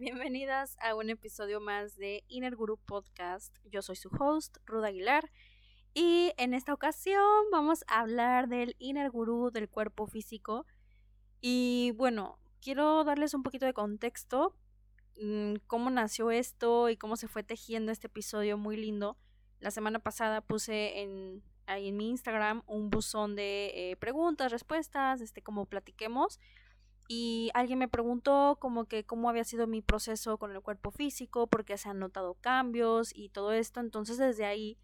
bienvenidas a un episodio más de Inner Guru Podcast. Yo soy su host, Ruda Aguilar, y en esta ocasión vamos a hablar del Inner Guru del cuerpo físico. Y bueno, quiero darles un poquito de contexto, mm, cómo nació esto y cómo se fue tejiendo este episodio muy lindo. La semana pasada puse en, ahí en mi Instagram un buzón de eh, preguntas, respuestas, este, como platiquemos y alguien me preguntó como que cómo había sido mi proceso con el cuerpo físico, porque se han notado cambios y todo esto. Entonces desde ahí,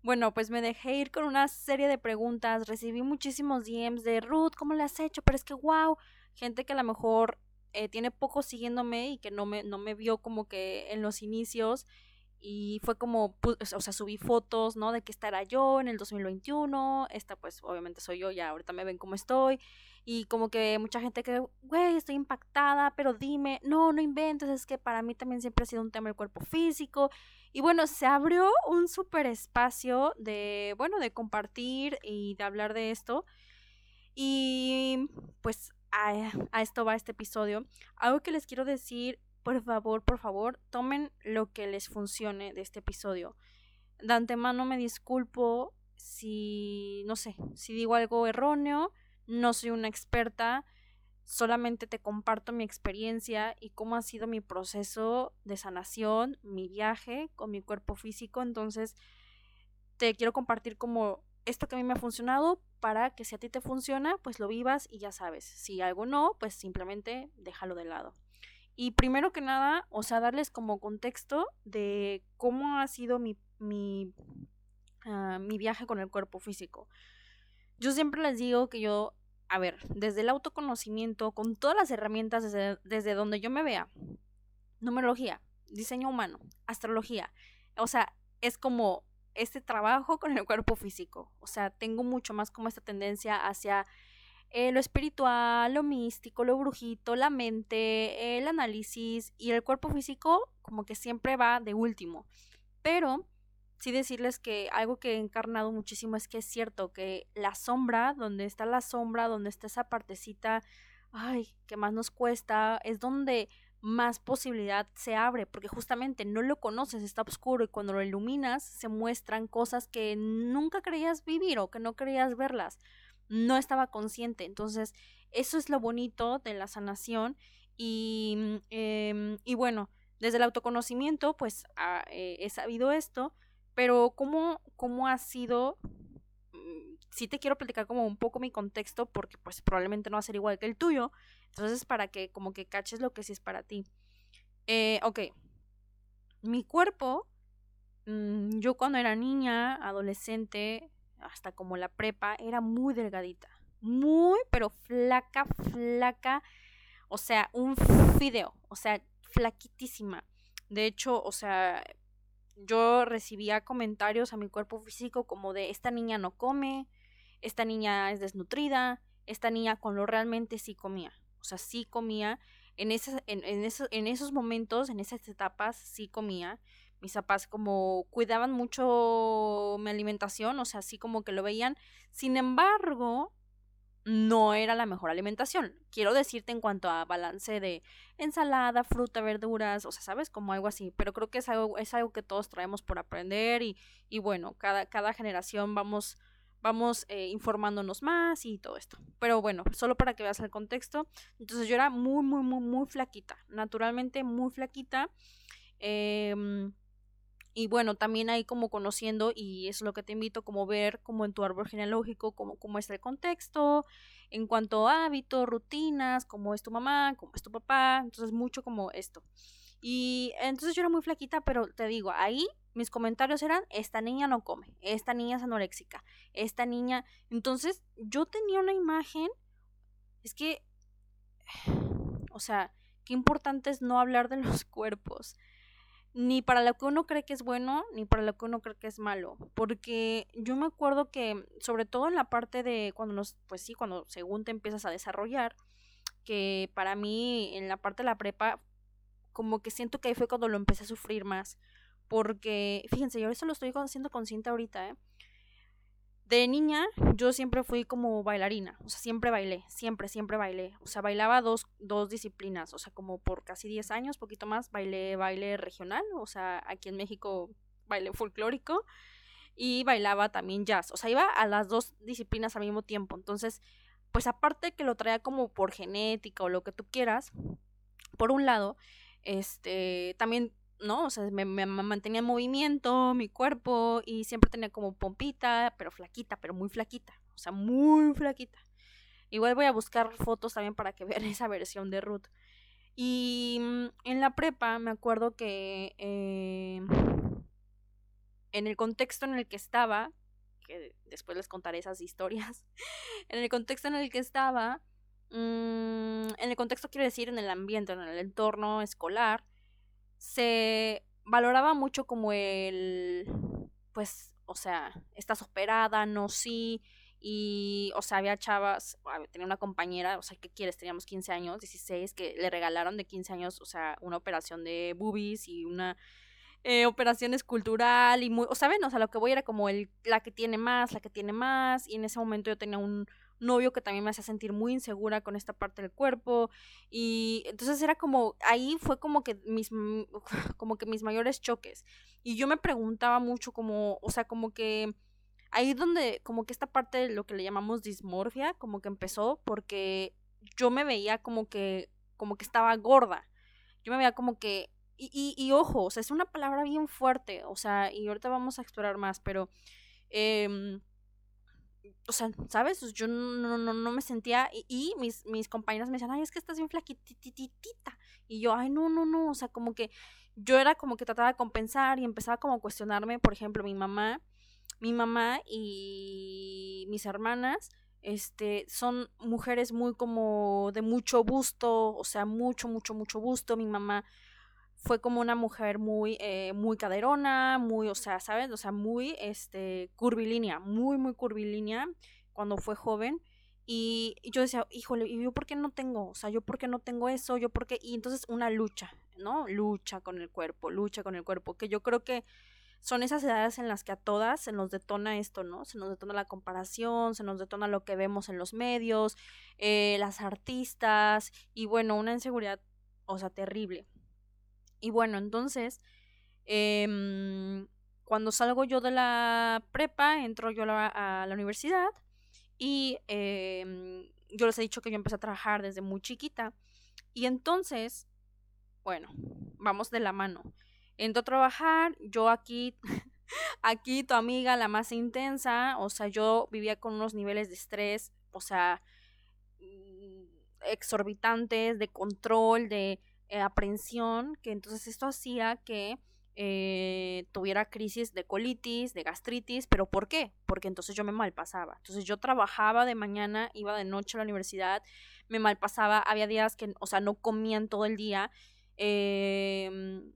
bueno, pues me dejé ir con una serie de preguntas, recibí muchísimos DMs de Ruth, ¿cómo le has hecho? Pero es que wow, gente que a lo mejor eh, tiene poco siguiéndome y que no me, no me vio como que en los inicios y fue como, o sea, subí fotos, ¿no? De que esta era yo en el 2021, esta pues obviamente soy yo, ya ahorita me ven cómo estoy y como que mucha gente que, güey, estoy impactada, pero dime, no, no inventes, es que para mí también siempre ha sido un tema el cuerpo físico. Y bueno, se abrió un súper espacio de, bueno, de compartir y de hablar de esto. Y pues a, a esto va este episodio. Algo que les quiero decir, por favor, por favor, tomen lo que les funcione de este episodio. De antemano me disculpo si, no sé, si digo algo erróneo no soy una experta, solamente te comparto mi experiencia y cómo ha sido mi proceso de sanación, mi viaje con mi cuerpo físico. Entonces, te quiero compartir como esto que a mí me ha funcionado para que si a ti te funciona, pues lo vivas y ya sabes. Si algo no, pues simplemente déjalo de lado. Y primero que nada, o sea, darles como contexto de cómo ha sido mi, mi, ah, mi viaje con el cuerpo físico. Yo siempre les digo que yo, a ver, desde el autoconocimiento, con todas las herramientas desde, desde donde yo me vea, numerología, diseño humano, astrología, o sea, es como este trabajo con el cuerpo físico. O sea, tengo mucho más como esta tendencia hacia eh, lo espiritual, lo místico, lo brujito, la mente, el análisis y el cuerpo físico como que siempre va de último. Pero sí decirles que algo que he encarnado muchísimo es que es cierto que la sombra, donde está la sombra, donde está esa partecita, ay, que más nos cuesta, es donde más posibilidad se abre, porque justamente no lo conoces, está oscuro y cuando lo iluminas se muestran cosas que nunca creías vivir o que no creías verlas, no estaba consciente, entonces eso es lo bonito de la sanación y, em, y bueno, desde el autoconocimiento pues ah, eh, he sabido esto, pero ¿cómo, cómo ha sido? Mm, sí te quiero platicar como un poco mi contexto porque pues probablemente no va a ser igual que el tuyo. Entonces para que como que caches lo que sí es para ti. Eh, ok. Mi cuerpo, mm, yo cuando era niña, adolescente, hasta como la prepa, era muy delgadita. Muy, pero flaca, flaca. O sea, un fideo. O sea, flaquitísima. De hecho, o sea, yo recibía comentarios a mi cuerpo físico como de esta niña no come, esta niña es desnutrida, esta niña con lo realmente sí comía. O sea, sí comía. En, esas, en, en, en esos momentos, en esas etapas, sí comía. Mis papás como cuidaban mucho mi alimentación, o sea, así como que lo veían. Sin embargo, no era la mejor alimentación. Quiero decirte en cuanto a balance de ensalada, fruta, verduras, o sea, ¿sabes? Como algo así. Pero creo que es algo, es algo que todos traemos por aprender y, y bueno, cada, cada generación vamos, vamos eh, informándonos más y todo esto. Pero bueno, solo para que veas el contexto. Entonces yo era muy, muy, muy, muy flaquita. Naturalmente muy flaquita. Eh, y bueno, también ahí como conociendo, y es lo que te invito, como ver como en tu árbol genealógico, como cómo es el contexto, en cuanto a hábitos, rutinas, cómo es tu mamá, cómo es tu papá, entonces mucho como esto. Y entonces yo era muy flaquita, pero te digo, ahí mis comentarios eran, esta niña no come, esta niña es anoréxica, esta niña... Entonces yo tenía una imagen, es que, o sea, qué importante es no hablar de los cuerpos ni para lo que uno cree que es bueno, ni para lo que uno cree que es malo. Porque yo me acuerdo que, sobre todo en la parte de cuando nos, pues sí, cuando según te empiezas a desarrollar, que para mí en la parte de la prepa, como que siento que ahí fue cuando lo empecé a sufrir más. Porque, fíjense, yo eso lo estoy siendo consciente ahorita, ¿eh? De niña yo siempre fui como bailarina, o sea, siempre bailé, siempre, siempre bailé. O sea, bailaba dos, dos disciplinas, o sea, como por casi 10 años, poquito más, bailé baile regional, o sea, aquí en México baile folclórico y bailaba también jazz, o sea, iba a las dos disciplinas al mismo tiempo. Entonces, pues aparte que lo traía como por genética o lo que tú quieras, por un lado, este, también ¿no? O sea, me, mantenía en movimiento, mi cuerpo, y siempre tenía como pompita, pero flaquita, pero muy flaquita, o sea, muy flaquita. Igual voy a buscar fotos también para que vean esa versión de Ruth. Y mm, en la prepa me acuerdo que eh, en el contexto en el que estaba, que después les contaré esas historias, en el contexto en el que estaba, mm, en el contexto quiero decir en el ambiente, en el entorno escolar, se valoraba mucho como el, pues, o sea, estás operada, no sí, y, o sea, había chavas, tenía una compañera, o sea, ¿qué quieres? Teníamos 15 años, 16, que le regalaron de 15 años, o sea, una operación de boobies y una eh, operación escultural y muy, o sea, ven, o sea, lo que voy era como el, la que tiene más, la que tiene más, y en ese momento yo tenía un, novio que también me hacía sentir muy insegura con esta parte del cuerpo y entonces era como ahí fue como que mis como que mis mayores choques y yo me preguntaba mucho como o sea como que ahí donde como que esta parte de lo que le llamamos dismorfia como que empezó porque yo me veía como que como que estaba gorda yo me veía como que y, y, y ojo, o sea, es una palabra bien fuerte, o sea, y ahorita vamos a explorar más, pero eh, o sea, ¿sabes? Yo no, no, no me sentía, y, mis, mis compañeras me decían, ay, es que estás bien flaquititita. Y yo, ay, no, no, no, o sea, como que yo era como que trataba de compensar y empezaba como a cuestionarme, por ejemplo, mi mamá, mi mamá y mis hermanas, este, son mujeres muy como de mucho busto, o sea, mucho, mucho, mucho busto. Mi mamá fue como una mujer muy, eh, muy caderona, muy, o sea, ¿sabes? O sea, muy, este, curvilínea, muy, muy curvilínea cuando fue joven. Y, yo decía, híjole, ¿y yo por qué no tengo? O sea, ¿yo por qué no tengo eso? ¿Yo por qué? Y entonces una lucha, ¿no? Lucha con el cuerpo, lucha con el cuerpo, que yo creo que son esas edades en las que a todas se nos detona esto, ¿no? Se nos detona la comparación, se nos detona lo que vemos en los medios, eh, las artistas, y bueno, una inseguridad, o sea, terrible. Y bueno, entonces, em, cuando salgo yo de la prepa, entro yo a la, universidad y em, yo les he dicho que yo empecé a trabajar desde muy chiquita. Y entonces, bueno, vamos de la mano. Entro a trabajar, yo aquí, aquí tu amiga, la más intensa, o sea, yo vivía con unos niveles de estrés, o sea, mm, exorbitantes, de control, de eh, aprensión, que entonces esto hacía que eh, tuviera crisis de colitis, de gastritis, pero ¿por qué? Porque entonces yo me malpasaba. Entonces yo trabajaba de mañana, iba de noche a la universidad, me malpasaba, había días que, o sea, no comían todo el día, em,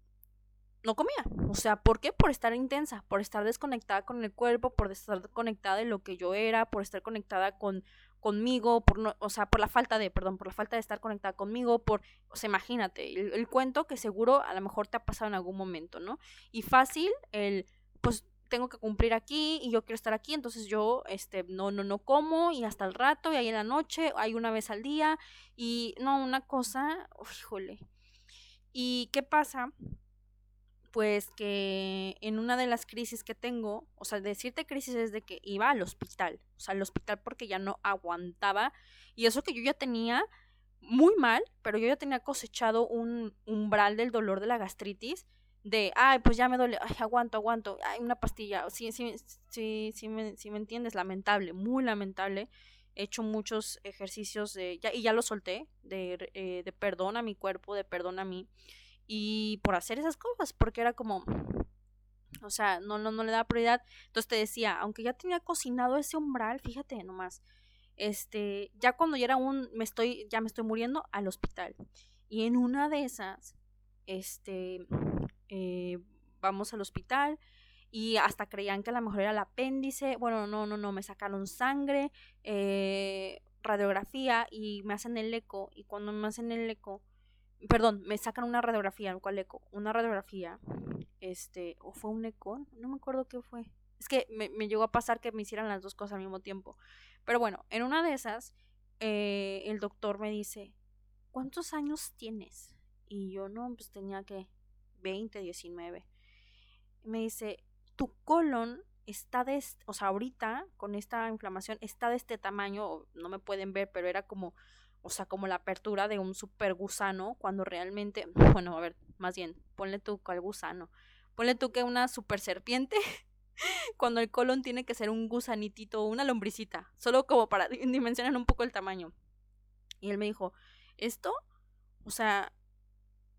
no comía. O sea, ¿por qué? Por estar intensa, por estar desconectada con el cuerpo, por estar conectada de lo que yo era, por estar conectada con conmigo, por no, o sea, por la falta de, perdón, por la falta de estar conectada conmigo, por, o sea, imagínate, el, cuento que seguro a lo mejor te ha pasado en algún momento, ¿no? Y fácil, el, pues tengo que cumplir aquí y yo quiero estar aquí, entonces yo, este, no, no, no como y hasta el rato y ahí en la noche, hay una vez al día y, no, una cosa, híjole. ¿Y qué pasa? Pues que en una de las crisis que tengo, o sea, decirte crisis es de que iba al hospital, o sea, al hospital porque ya no aguantaba y eso que yo ya tenía muy mal, pero yo ya tenía cosechado un umbral del dolor de la gastritis de, ay, pues ya me duele, ay, aguanto, aguanto, ay, una pastilla, sí, sí, sí, sí, me, entiendes, lamentable, muy lamentable. He hecho muchos ejercicios de, ya, y ya lo solté, de, eh, de perdón a mi cuerpo, de perdón a mí y por hacer esas cosas, porque era como, o sea, no, no, no le da prioridad. Entonces te decía, aunque ya tenía cocinado ese umbral, fíjate nomás, este, ya cuando ya era un, me estoy, ya me estoy muriendo al hospital. Y en una de esas, este, eh, vamos al hospital y hasta creían que a lo mejor era el apéndice. Bueno, no, no, no, me sacaron sangre, eh, radiografía y me hacen el eco. Y cuando me hacen el eco, perdón, me sacan una radiografía, ¿cuál eco? Una radiografía, este, o fue un eco, no me acuerdo qué fue. Es que me, llegó a pasar que me hicieran las dos cosas al mismo tiempo. Pero bueno, en una de esas, eh, el doctor me dice, ¿cuántos años tienes? Y yo no, pues tenía que 20, 19. me dice, tu colon está de, o sea, ahorita con esta inflamación está de este tamaño, no me pueden ver, pero era como, o sea, como la apertura de un super gusano, cuando realmente, bueno, a ver, más bien, ponle tú cual gusano, ponle tú que una super serpiente, cuando el colon tiene que ser un gusanitito, una lombricita, solo como para dimensionar un poco el tamaño. Y él me dijo, esto, o sea,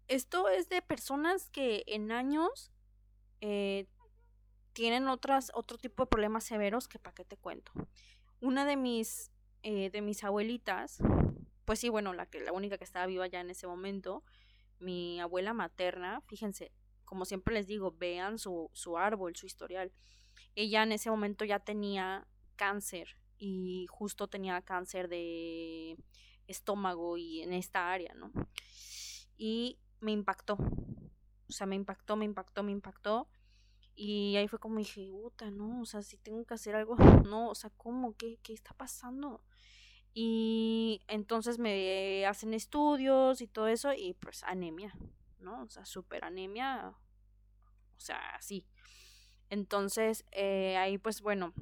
esto es de personas que en años eh, tienen otras, otro tipo de problemas severos que para qué te cuento. Una de mis, eh, de mis abuelitas, pues sí, bueno, la, que, la única que estaba viva ya en ese momento, mi abuela materna, fíjense, como siempre les digo, vean su, su árbol, su historial. Ella en ese momento ya tenía cáncer y justo tenía cáncer de estómago y en esta área, ¿no? Y me impactó. O sea, me impactó, me impactó, me impactó. Y ahí fue como dije, puta, no, o sea, si tengo que hacer algo, no, o sea, ¿cómo? ¿Qué, qué está pasando? Y entonces me hacen estudios y todo eso y pues anemia, ¿no? O sea, súper anemia, o sea, sí. Entonces, eh, ahí pues bueno,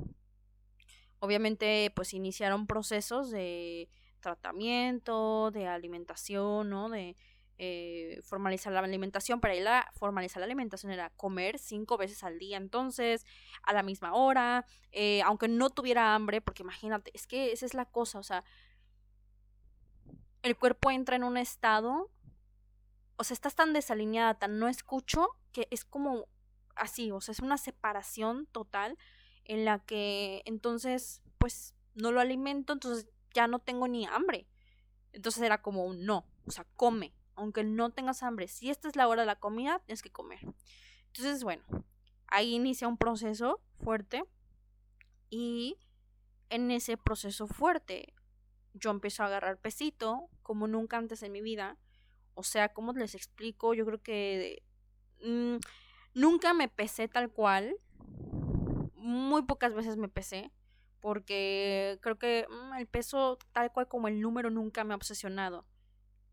obviamente pues iniciaron procesos de tratamiento, de alimentación, ¿no? De eh, formalizar la alimentación. Para él formalizar la alimentación era comer cinco veces al día, entonces, a la misma hora, eh, aunque no tuviera hambre, porque imagínate, es que esa es la cosa, o sea, el cuerpo entra en un estado, o sea, estás tan desalineada, tan no escucho, que es como así, o sea, es una separación total en la que entonces, pues, no lo alimento, entonces ya no tengo ni hambre. Entonces era como un no, o sea, come, aunque no tengas hambre, si esta es la hora de la comida, tienes que comer. Entonces, bueno, ahí inicia un proceso fuerte y en ese proceso fuerte yo empiezo a agarrar pesito como nunca antes en mi vida. O sea, ¿cómo les explico? Yo creo que mm, nunca me pesé tal cual. Muy pocas veces me pesé. Porque creo que mm, el peso tal cual como el número nunca me ha obsesionado.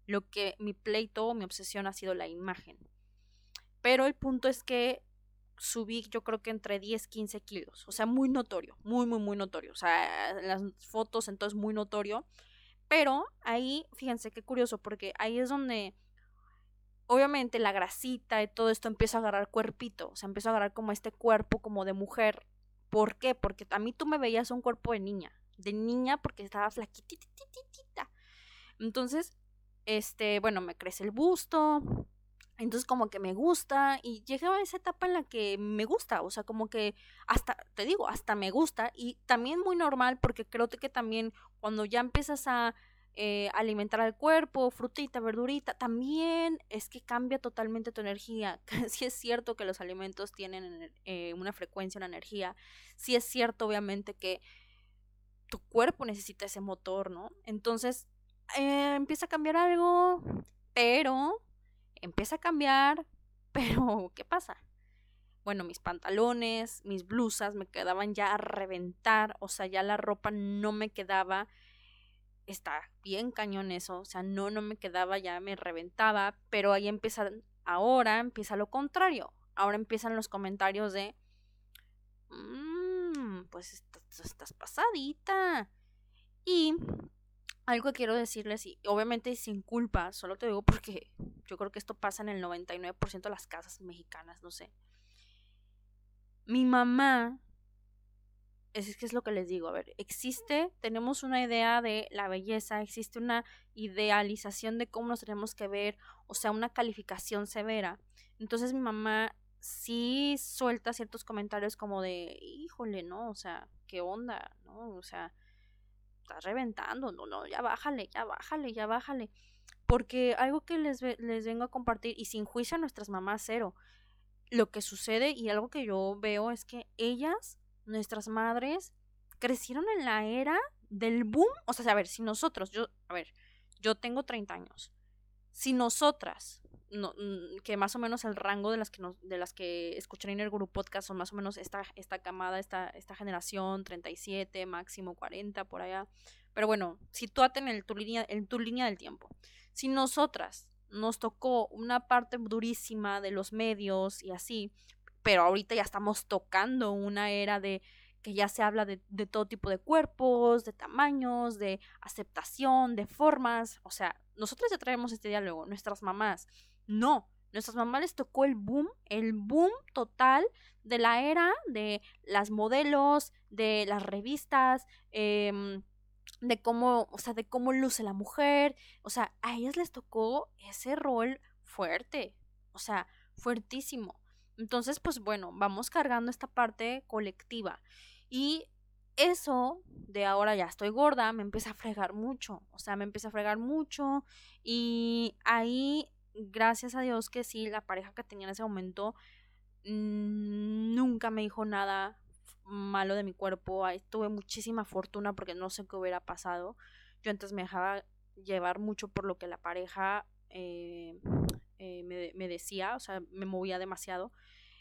Lo que mi pleito o mi obsesión ha sido la imagen. Pero el punto es que subí yo creo que entre 10, 15 kilos. O sea, muy notorio, muy, muy, muy notorio. O sea, las fotos entonces muy notorio. Pero ahí, fíjense qué curioso, porque ahí es donde obviamente la grasita y todo esto empieza a agarrar cuerpito. O sea, empieza a agarrar como este cuerpo como de mujer. ¿Por qué? Porque a mí tú me veías un cuerpo de niña. De niña porque estaba flaquitititita. Entonces, este, bueno, me crece el busto, entonces como que me gusta y llega a esa etapa en la que me gusta, o sea, como que hasta, te digo, hasta me gusta y también muy normal porque creo que también cuando ya empiezas a eh, alimentar al cuerpo, frutita, verdurita, también es que cambia totalmente tu energía. sí es cierto que los alimentos tienen eh, una frecuencia, una energía, sí es cierto obviamente que tu cuerpo necesita ese motor, ¿no? Entonces eh, empieza a cambiar algo, pero empieza a cambiar, pero ¿qué pasa? Bueno, mis pantalones, mis blusas me quedaban ya a reventar, o sea, ya la ropa no me quedaba, está bien cañón eso, o sea, no, no me quedaba, ya me reventaba, pero ahí empieza, ahora empieza lo contrario, ahora empiezan los comentarios de, mmm, pues estás, estás pasadita. Y algo que quiero decirles, y obviamente sin culpa, solo te digo porque yo creo que esto pasa en el 99% de las casas mexicanas, no sé. Mi mamá, es que es lo que les digo, a ver, existe, tenemos una idea de la belleza, existe una idealización de cómo nos tenemos que ver, o sea, una calificación severa. Entonces mi mamá sí suelta ciertos comentarios como de, híjole, ¿no? O sea, ¿qué onda? ¿No? O sea, estás reventando, no, no, ya bájale, ya bájale, ya bájale. Porque algo que les, les vengo a compartir, y sin juicio a nuestras mamás cero, lo que sucede y algo que yo veo es que ellas, nuestras madres, crecieron en la era del boom. O sea, a ver, si nosotros, yo, a ver, yo tengo 30 años. Si nosotras, no, mm, que más o menos el rango de las que nos, de las que escuchan en el Guru Podcast son más o menos esta, esta camada, esta, esta generación, 37, máximo 40, por allá. Pero bueno, sitúate en, el, tu línea, en tu línea del tiempo. Si nosotras nos tocó una parte durísima de los medios y así, pero ahorita ya estamos tocando una era de que ya se habla de, de, todo tipo de cuerpos, de tamaños, de aceptación, de formas. O sea, nosotros ya traemos este diálogo, nuestras mamás. No, nuestras mamás les tocó el boom, el boom total de la era de las modelos, de las revistas, eh, de cómo, o sea, de cómo luce la mujer, o sea, a ellas les tocó ese rol fuerte, o sea, fuertísimo. Entonces, pues bueno, vamos cargando esta parte colectiva. Y eso de ahora ya estoy gorda me empieza a fregar mucho, o sea, me empieza a fregar mucho y ahí, gracias a Dios que sí, la pareja que tenía en ese momento mmm, nunca me dijo nada malo de mi cuerpo. Ahí tuve muchísima fortuna porque no sé qué hubiera pasado. Yo antes me dejaba llevar mucho por lo que la pareja eh, eh, me, me, decía, o sea, me movía demasiado.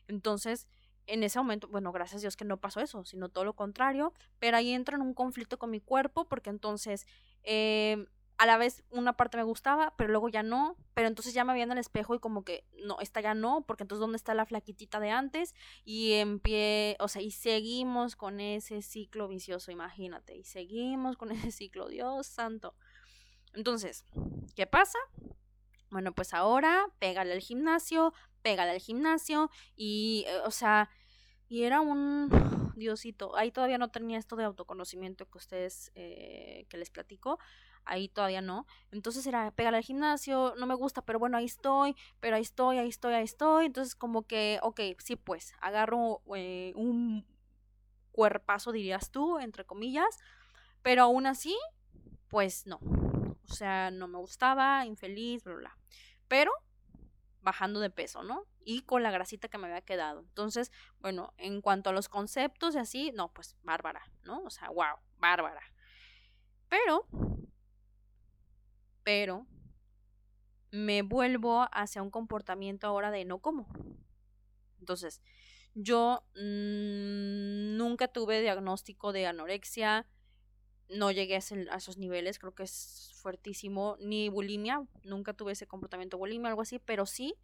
Entonces, en ese momento, bueno, gracias a Dios que no pasó eso, sino todo lo contrario, pero ahí entro en un conflicto con mi cuerpo porque entonces eh, a la vez una parte me gustaba, pero luego ya no, pero entonces ya me veía en el espejo y como que no, esta ya no, porque entonces ¿dónde está la flaquitita de antes? Y en pie, o sea, y seguimos con ese ciclo vicioso, imagínate, y seguimos con ese ciclo, Dios santo. Entonces, ¿qué pasa? Bueno, pues ahora pégale al gimnasio, pégale al gimnasio y, eh, o sea, y era un Diosito, ahí todavía no tenía esto de autoconocimiento que ustedes, eh, que les platico, ahí todavía no. Entonces era pegar al gimnasio, no me gusta, pero bueno, ahí estoy, pero ahí estoy, ahí estoy, ahí estoy. Entonces como que, ok, sí, pues agarro eh, un cuerpazo, dirías tú, entre comillas, pero aún así, pues no. O sea, no me gustaba, infeliz, bla, bla. Pero bajando de peso, ¿no? Y con la grasita que me había quedado. Entonces, bueno, en cuanto a los conceptos y así, no, pues bárbara, ¿no? O sea, wow, bárbara. Pero pero me vuelvo hacia un comportamiento ahora de no como. Entonces, yo mmm, nunca tuve diagnóstico de anorexia, no llegué a, a, esos niveles, creo que es fuertísimo, ni bulimia, nunca tuve ese comportamiento bulimia, algo así, pero sí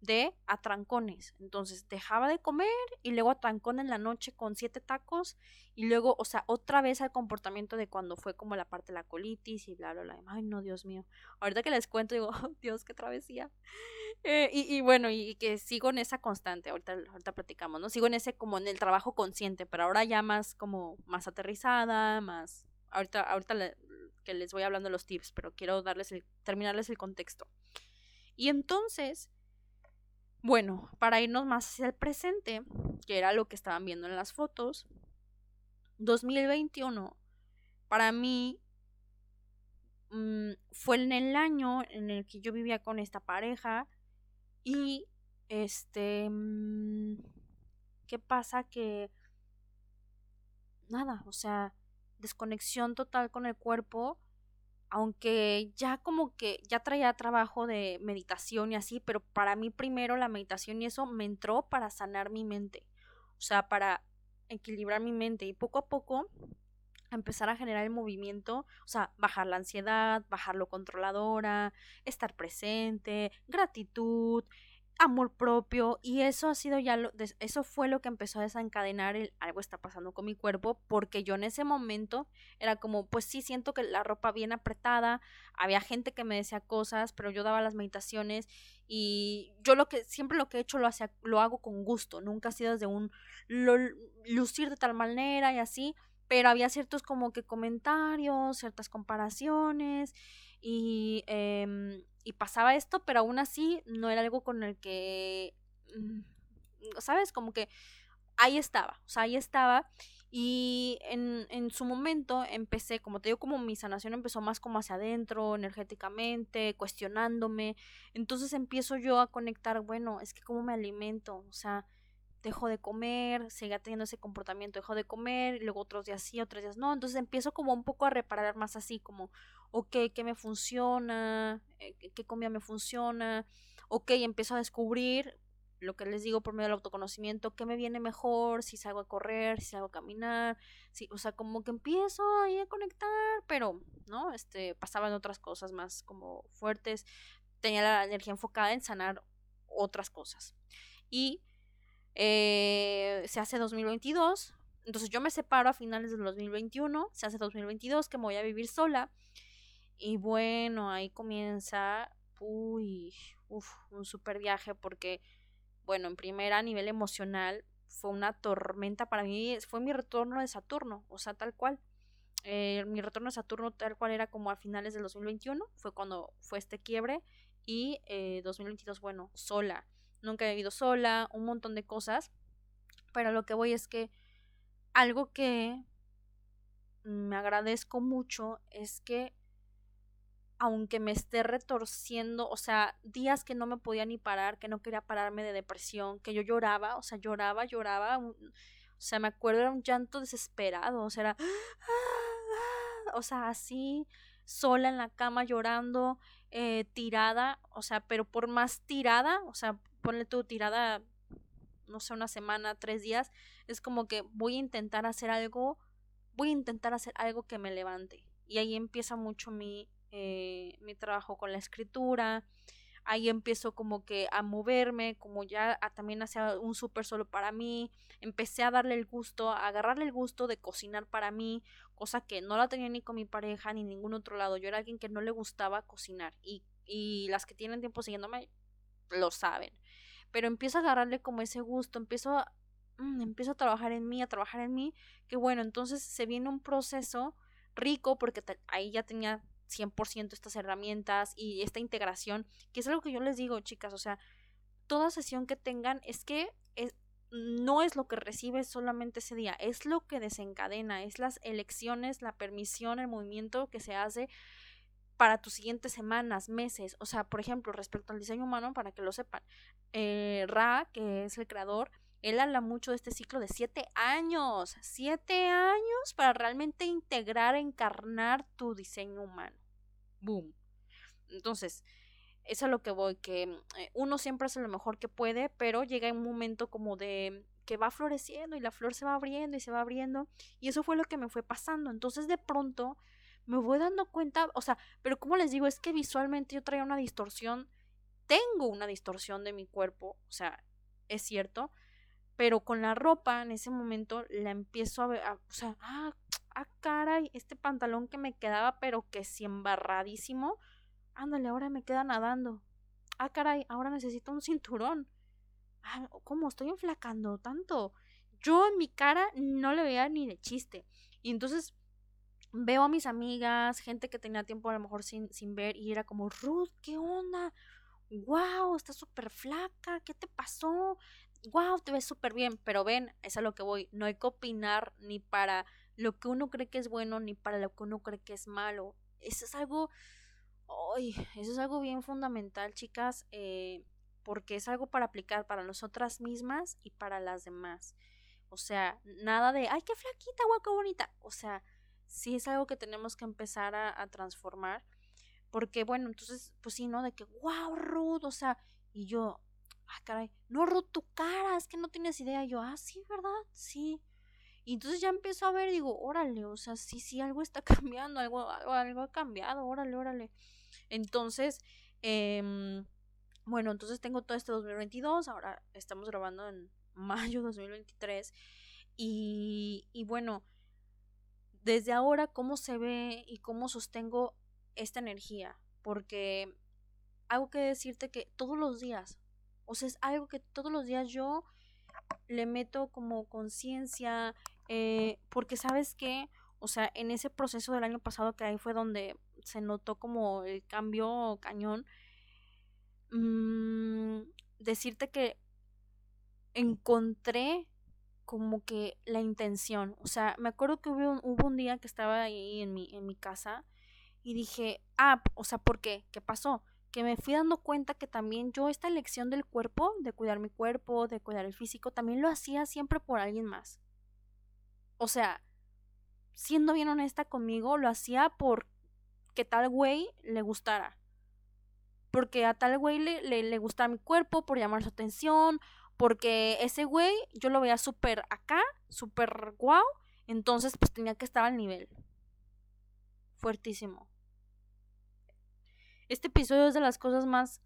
de atrancones. Entonces dejaba de comer y luego atrancón en la noche con siete tacos y luego, o sea, otra vez al comportamiento de cuando fue como la parte de la colitis y bla, bla, bla. Ay, no, Dios mío. Ahorita que les cuento digo, oh, Dios, qué travesía. Eh, y, y, bueno, y, que sigo en esa constante, ahorita, ahorita platicamos, ¿no? Sigo en ese como en el trabajo consciente, pero ahora ya más como más aterrizada, más... Ahorita, ahorita le, que les voy hablando los tips, pero quiero darles el, terminarles el contexto. Y entonces bueno, para irnos más hacia el presente, que era lo que estaban viendo en las fotos, 2021 para mí mmm, fue en el año en el que yo vivía con esta pareja y este mmm, qué pasa que nada, o sea, desconexión total con el cuerpo aunque ya como que ya traía trabajo de meditación y así, pero para mí primero la meditación y eso me entró para sanar mi mente, o sea, para equilibrar mi mente y poco a poco empezar a generar el movimiento, o sea, bajar la ansiedad, bajar lo controladora, estar presente, gratitud, amor propio y eso ha sido ya lo, eso fue lo que empezó a desencadenar el algo está pasando con mi cuerpo porque yo en ese momento era como pues sí siento que la ropa bien apretada había gente que me decía cosas pero yo daba las meditaciones y yo lo que siempre lo que he hecho lo hacía, lo hago con gusto nunca ha sido desde un lo, lucir de tal manera y así pero había ciertos como que comentarios ciertas comparaciones y eh, y pasaba esto, pero aún así no era algo con el que, mm, ¿sabes? Como que ahí estaba, o sea, ahí estaba. Y en, en su momento empecé, como te digo, como mi sanación empezó más como hacia adentro, energéticamente, cuestionándome. Entonces empiezo yo a conectar, bueno, es que cómo me alimento, o sea, dejo de comer, seguía teniendo ese comportamiento, dejo de comer, y luego otros días sí, otros días no, entonces empiezo como un poco a reparar más así, como, ok, ¿qué me funciona? Eh, ¿Qué comida me funciona? Ok, empiezo a descubrir lo que les digo por medio del autoconocimiento, qué me viene mejor, si salgo a correr, si salgo a caminar, si, o sea, como que empiezo ahí a conectar, pero, ¿no? Este, pasaban otras cosas más como fuertes, tenía la energía enfocada en sanar otras cosas. Y eh, se hace 2022, entonces yo me separo a finales del 2021, se hace 2022 que me voy a vivir sola. Y bueno, ahí comienza, uy, un super viaje porque bueno, en primera a nivel emocional fue una tormenta para mí, fue mi retorno de Saturno, o sea, tal cual. Eh, mi retorno de Saturno tal cual era como a finales del 2021, fue cuando fue este quiebre y eh, 2022, bueno, sola. Nunca he vivido sola, un montón de cosas, pero lo que voy es que algo que me agradezco mucho es que aunque me esté retorciendo, o sea, días que no me podía ni parar, que no quería pararme de depresión, que yo lloraba, o sea, lloraba, lloraba, o sea, me acuerdo era un llanto desesperado, o sea, era, o sea, así, sola en la cama llorando, eh, tirada, o sea, pero por más tirada, o sea, ponle tu tirada, no sé, una semana, tres días, es como que voy a intentar hacer algo, voy a intentar hacer algo que me levante. Y ahí empieza mucho mi, eh, mi trabajo con la escritura. Ahí empiezo como que a moverme, como ya también hacía un súper solo para mí. Empecé a darle el gusto, a agarrarle el gusto de cocinar para mí, cosa que no la tenía ni con mi pareja ni ningún otro lado. Yo era alguien que no le gustaba cocinar y, y las que tienen tiempo siguiéndome lo saben. Pero empiezo a agarrarle como ese gusto, empiezo a, mm, empiezo a trabajar en mí, a trabajar en mí, que bueno, entonces se viene un proceso rico porque ahí ya tenía 100% estas herramientas y esta integración, que es algo que yo les digo, chicas, o sea, toda sesión que tengan es que es, no es lo que recibes solamente ese día, es lo que desencadena, es las elecciones, la permisión, el movimiento que se hace para tus siguientes semanas, meses. O sea, por ejemplo, respecto al diseño humano, para que lo sepan, eh, Ra, que es el creador, él habla mucho de este ciclo de siete años, siete años para realmente integrar, encarnar tu diseño humano. Boom. Entonces, eso es lo que voy, que eh, uno siempre hace lo mejor que puede, pero llega un momento como de que va floreciendo y la flor se va abriendo y se va abriendo. Y eso fue lo que me fue pasando. Entonces, de pronto, me voy dando cuenta, o sea, pero como les digo, es que visualmente yo traía una distorsión, tengo una distorsión de mi cuerpo, o sea, es cierto, pero con la ropa en ese momento la empiezo a ver, o sea, ah, ah, caray, este pantalón que me quedaba pero que si embarradísimo, ándale, ahora me queda nadando. Ah, caray, ahora necesito un cinturón. Ah, ¿cómo? Estoy enflacando tanto. Yo en mi cara no le veía ni de chiste. Y entonces veo a mis amigas, gente que tenía tiempo a lo mejor sin, sin ver, y era como, Ruth, ¿qué onda? wow, estás súper flaca, ¿qué te pasó? wow, te ves súper bien, pero ven, es a lo que voy, no hay que opinar ni para lo que uno cree que es bueno ni para lo que uno cree que es malo. Eso es algo, ay, eso es algo bien fundamental, chicas, eh, porque es algo para aplicar para nosotras mismas y para las demás. O sea, nada de, ay, qué flaquita, guau, qué bonita. O sea, sí es algo que tenemos que empezar a, transformar. Porque, bueno, entonces, pues sí, ¿no? De que, wow, Ruth, o sea, y yo, ah, caray, no, Ruth, tu cara, es que no tienes idea. yo, ah, sí, ¿verdad? Sí. Y entonces ya empiezo a ver, digo, órale, o sea, sí, sí, algo está cambiando, algo, algo, ha cambiado, órale, órale. Entonces, eh, bueno, entonces tengo todo este 2022, ahora estamos grabando en mayo 2023. Y, y bueno, desde ahora, ¿cómo se ve y cómo sostengo esta energía? Porque hago que decirte que todos los días, o sea, es algo que todos los días yo le meto como conciencia, eh, porque sabes que, o sea, en ese proceso del año pasado que ahí fue donde se notó como el cambio cañón, mmm, decirte que encontré como que la intención, o sea, me acuerdo que hubo un, día que estaba ahí en mi, en mi casa y dije, ah, o sea, ¿por qué? ¿Qué pasó? porque me fui dando cuenta que también yo esta elección del cuerpo, de cuidar mi cuerpo, de cuidar el físico, también lo hacía siempre por alguien más. O sea, siendo bien honesta conmigo, lo hacía por que tal güey le gustara. Porque a tal güey le, le, gustaba mi cuerpo, por llamar su atención, porque ese güey yo lo veía súper acá, súper guau, entonces pues tenía que estar al nivel. Fuertísimo. Este episodio es de las cosas más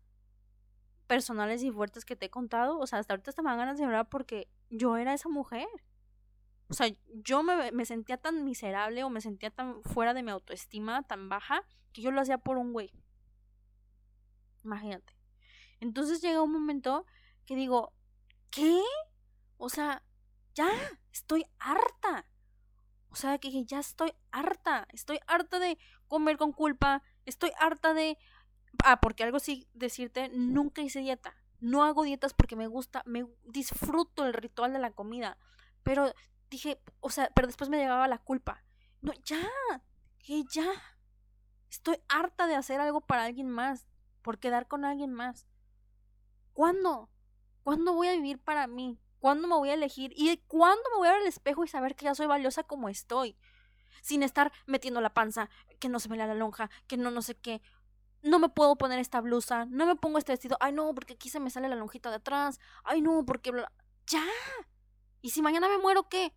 personales y fuertes que te he contado. O sea, hasta ahorita me dan ganas de llorar porque yo era esa mujer. O sea, yo me, me, sentía tan miserable o me sentía tan fuera de mi autoestima, tan baja, que yo lo hacía por un güey. Imagínate. Entonces llega un momento que digo, ¿qué? O sea, ya, estoy harta. O sea, que ya estoy harta. Estoy harta de comer con culpa. Estoy harta de Ah, porque algo sí decirte, nunca hice dieta. No hago dietas porque me gusta, me disfruto el ritual de la comida. Pero dije, o sea, pero después me llegaba la culpa. No, ya, que ya. Estoy harta de hacer algo para alguien más, por quedar con alguien más. ¿Cuándo? ¿Cuándo voy a vivir para mí? ¿Cuándo me voy a elegir? ¿Y cuándo me voy a ver al espejo y saber que ya soy valiosa como estoy? Sin estar metiendo la panza, que no se me la lonja, que no no sé qué no me puedo poner esta blusa, no me pongo este vestido, ay no, porque aquí se me sale la lonjita de atrás, ay no, porque... Ya. ¿Y si mañana me muero qué?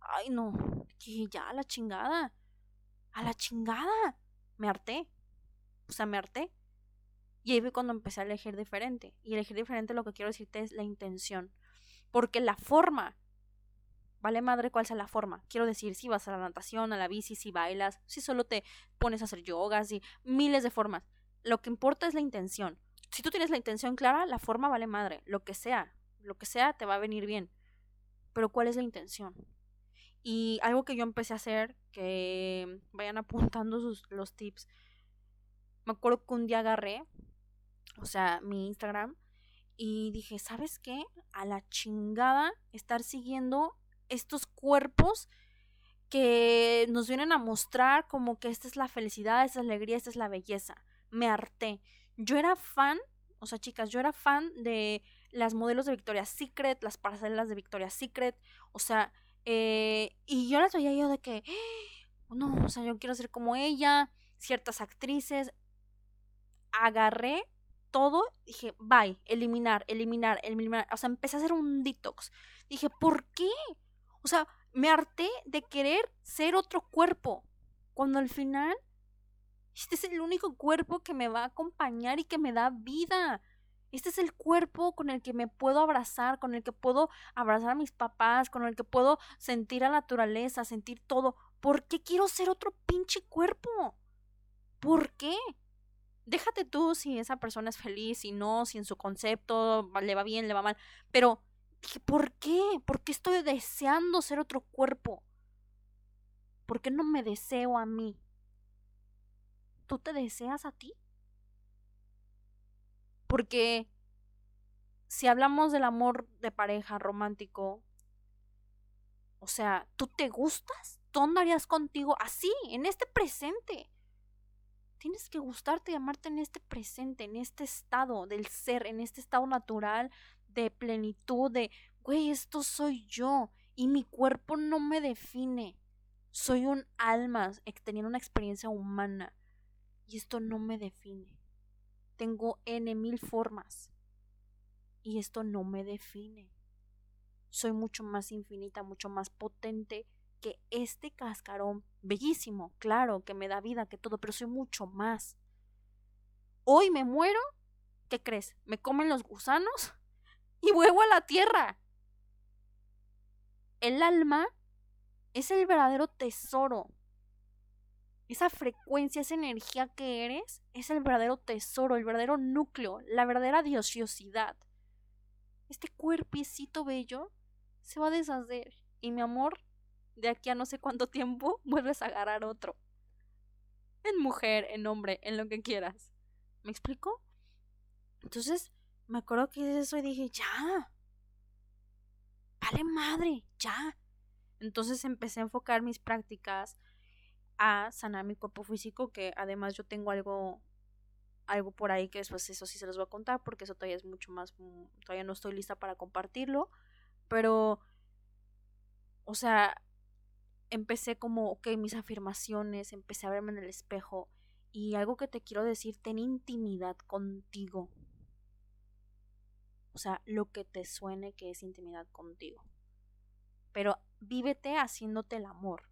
Ay no, que ya a la chingada. A la chingada. Me harté. O sea, me harté. Y ahí fue cuando empecé a elegir diferente. Y elegir diferente lo que quiero decirte es la intención. Porque la forma Vale madre cuál sea la forma. Quiero decir, si vas a la natación, a la bici, si bailas, si solo te pones a hacer yoga, y miles de formas. Lo que importa es la intención. Si tú tienes la intención clara, la forma vale madre. Lo que sea, lo que sea te va a venir bien. Pero ¿cuál es la intención? Y algo que yo empecé a hacer, que vayan apuntando sus, los tips. Me acuerdo que un día agarré, o sea, mi Instagram, y dije, ¿sabes qué? A la chingada estar siguiendo estos cuerpos que nos vienen a mostrar como que esta es la felicidad, esta es la alegría, esta es la belleza. Me harté. Yo era fan, o sea, chicas, yo era fan de las modelos de Victoria's Secret, las parcelas de Victoria's Secret, o sea, eh, y yo las veía yo de que, oh, no, o sea, yo quiero ser como ella, ciertas actrices. Agarré todo, dije, bye, eliminar, eliminar, eliminar, o sea, empecé a hacer un detox. Dije, ¿por qué? O sea, me harté de querer ser otro cuerpo, cuando al final este es el único cuerpo que me va a acompañar y que me da vida. Este es el cuerpo con el que me puedo abrazar, con el que puedo abrazar a mis papás, con el que puedo sentir a la naturaleza, sentir todo. ¿Por qué quiero ser otro pinche cuerpo? ¿Por qué? Déjate tú si esa persona es feliz, si no, si en su concepto le va bien, le va mal. Pero ¿por qué? ¿Por qué estoy deseando ser otro cuerpo? ¿Por qué no me deseo a mí? ¿Tú te deseas a ti? Porque si hablamos del amor de pareja romántico, o sea, ¿tú te gustas? ¿Tú andarías contigo así, en este presente? Tienes que gustarte y amarte en este presente, en este estado del ser, en este estado natural de plenitud, de, güey, esto soy yo y mi cuerpo no me define. Soy un alma teniendo una experiencia humana y esto no me define. Tengo N mil formas y esto no me define. Soy mucho más infinita, mucho más potente que este cascarón. Bellísimo, claro, que me da vida, que todo, pero soy mucho más. Hoy me muero, ¿qué crees? ¿Me comen los gusanos? y vuelvo a la tierra. El alma es el verdadero tesoro. Esa frecuencia, esa energía que eres, es el verdadero tesoro, el verdadero núcleo, la verdadera diosiosidad. Este cuerpecito bello se va a deshacer y mi amor, de aquí a no sé cuánto tiempo, vuelves a agarrar otro. En mujer, en hombre, en lo que quieras. ¿Me explico? Entonces, me acuerdo que eso y dije, ya. Vale madre, ya. Entonces empecé a enfocar mis prácticas a sanar mi cuerpo físico, que además yo tengo algo algo por ahí que después eso sí se los voy a contar porque eso todavía es mucho más, mm, todavía no estoy lista para compartirlo, pero, o sea, empecé como, ok, mis afirmaciones, empecé a verme en el espejo y algo que te quiero decir, ten intimidad contigo. O sea, lo que te suene que es intimidad contigo. Pero vívete haciéndote el amor.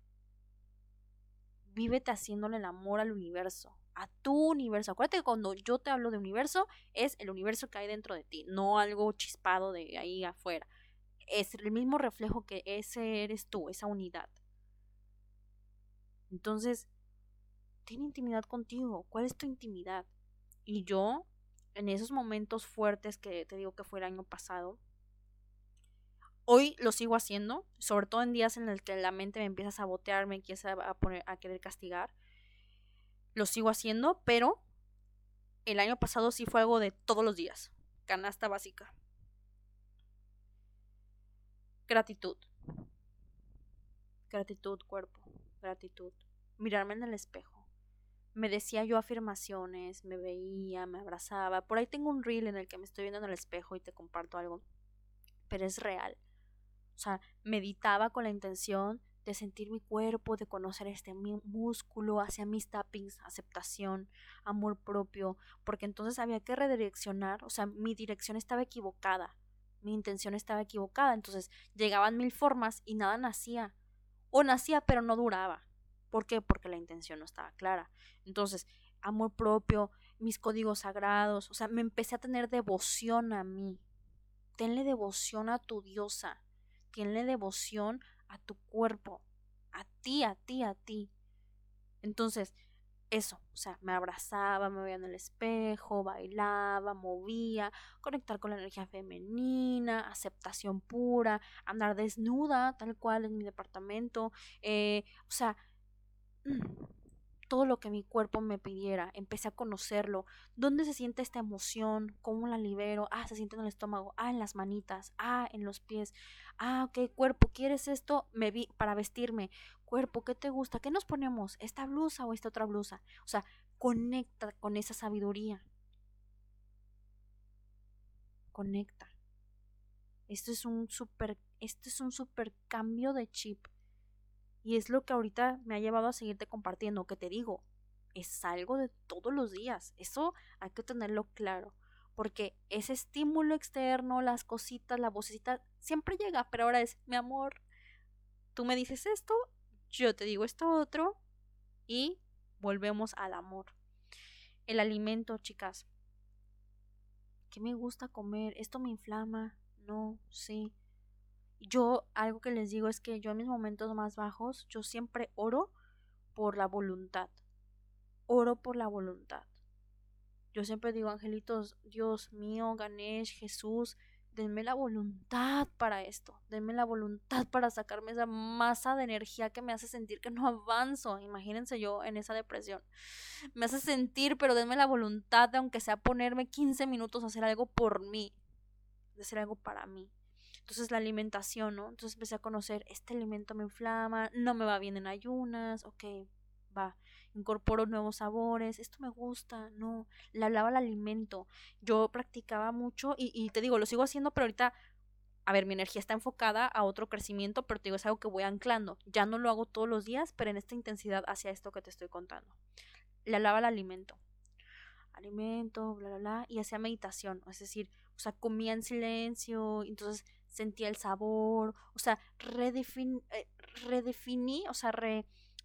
Vívete haciéndole el amor al universo a tu universo. Acuérdate que cuando yo te hablo de universo, es el universo que hay dentro de ti, no algo chispado de ahí afuera. Es el mismo reflejo que ese eres tú, esa unidad. Entonces, ten intimidad contigo. ¿Cuál es tu intimidad? Y yo, en esos momentos fuertes que te digo que fue el año pasado, hoy lo sigo haciendo, sobre todo en días en los que la mente me empieza a sabotear, me empieza a, poner, a querer castigar lo sigo haciendo, pero el año pasado sí fue algo de todos los días. Canasta básica. Gratitud. Gratitud, cuerpo. Gratitud. Mirarme en el espejo. Me decía yo afirmaciones, me veía, me abrazaba. Por ahí tengo un reel en el que me estoy viendo en el espejo y te comparto algo. Pero es real. O sea, meditaba con la intención de sentir mi cuerpo, de conocer este músculo, hacia mis tappings, aceptación, amor propio, porque entonces había que redireccionar, o sea, mi dirección estaba equivocada, mi intención estaba equivocada, entonces llegaban mil formas y nada nacía, o nacía pero no duraba. ¿Por qué? Porque la intención no estaba clara. Entonces, amor propio, mis códigos sagrados, o sea, me empecé a tener devoción a mí. Tenle devoción a tu diosa, tenle devoción a tu cuerpo, a ti, a ti, a ti. Entonces, eso, o sea, me abrazaba, me veía en el espejo, bailaba, movía, conectar con la energía femenina, aceptación pura, andar desnuda, tal cual en mi departamento, eh, o sea, todo lo que mi cuerpo me pidiera, empecé a conocerlo, dónde se siente esta emoción, cómo la libero, ah, se siente en el estómago, ah, en las manitas, ah, en los pies, ah, ok, cuerpo, ¿quieres esto? Me vi para vestirme, cuerpo, ¿qué te gusta? ¿Qué nos ponemos? ¿Esta blusa o esta otra blusa? O sea, conecta con esa sabiduría. Conecta. Esto es un super, esto es un super cambio de chip y es lo que ahorita me ha llevado a seguirte compartiendo, que te digo, es algo de todos los días. Eso hay que tenerlo claro. Porque ese estímulo externo, las cositas, la vocecita, siempre llega, pero ahora es, mi amor, tú me dices esto, yo te digo esto otro, y volvemos al amor. El alimento, chicas. ¿Qué me gusta comer? ¿Esto me inflama? No, sí yo algo que les digo es que yo en mis momentos más bajos, yo siempre oro por la voluntad. Oro por la voluntad. Yo siempre digo, angelitos, Dios mío, Ganesh, Jesús, denme la voluntad para esto, denme la voluntad para sacarme esa masa de energía que me hace sentir que no avanzo. Imagínense yo en esa depresión. Me hace sentir, pero denme la voluntad de aunque sea ponerme 15 minutos a hacer algo por mí, de hacer algo para mí. Entonces la alimentación, ¿no? Entonces empecé a conocer, este alimento me inflama, no me va bien en ayunas, ok, va, incorporo nuevos sabores, esto me gusta, no, le hablaba al alimento, yo practicaba mucho y, y te digo, lo sigo haciendo, pero ahorita, a ver, mi energía está enfocada a otro crecimiento, pero te digo, es algo que voy anclando, ya no lo hago todos los días, pero en esta intensidad hacia esto que te estoy contando. Le hablaba al alimento, alimento, bla, bla, bla, y hacía meditación, es decir, o sea, comía en silencio, entonces sentía el sabor, o sea, eh, redefiní, o sea,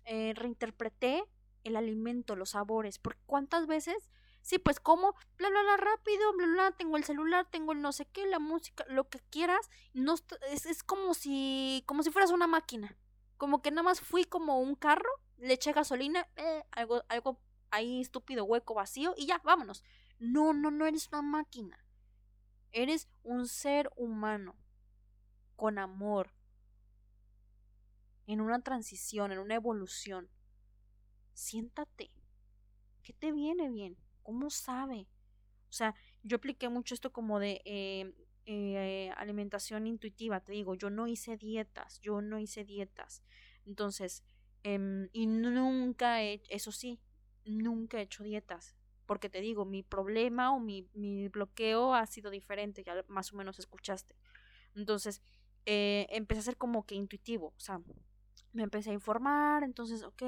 eh, reinterpreté el alimento, los sabores, porque cuántas veces, sí, pues como, bla, bla, bla, rápido, bla, bla, tengo el celular, tengo el no sé qué, la música, lo que quieras, no, es, es como si, como si fueras una máquina, como que nada más fui como un carro, le eché gasolina, eh, algo, algo ahí estúpido, hueco, vacío, y ya, vámonos. No, no, no eres una máquina. Eres un ser humano con amor, en una transición, en una evolución. Siéntate. ¿Qué te viene bien? ¿Cómo sabe? O sea, yo apliqué mucho esto como de eh, eh, alimentación intuitiva, te digo, yo no hice dietas, yo no hice dietas. Entonces, em, y nunca he, eso sí, nunca he hecho dietas porque te digo, mi problema o mi, mi bloqueo ha sido diferente, ya más o menos escuchaste. Entonces, eh, empecé a ser como que intuitivo, o sea, me empecé a informar, entonces, ok,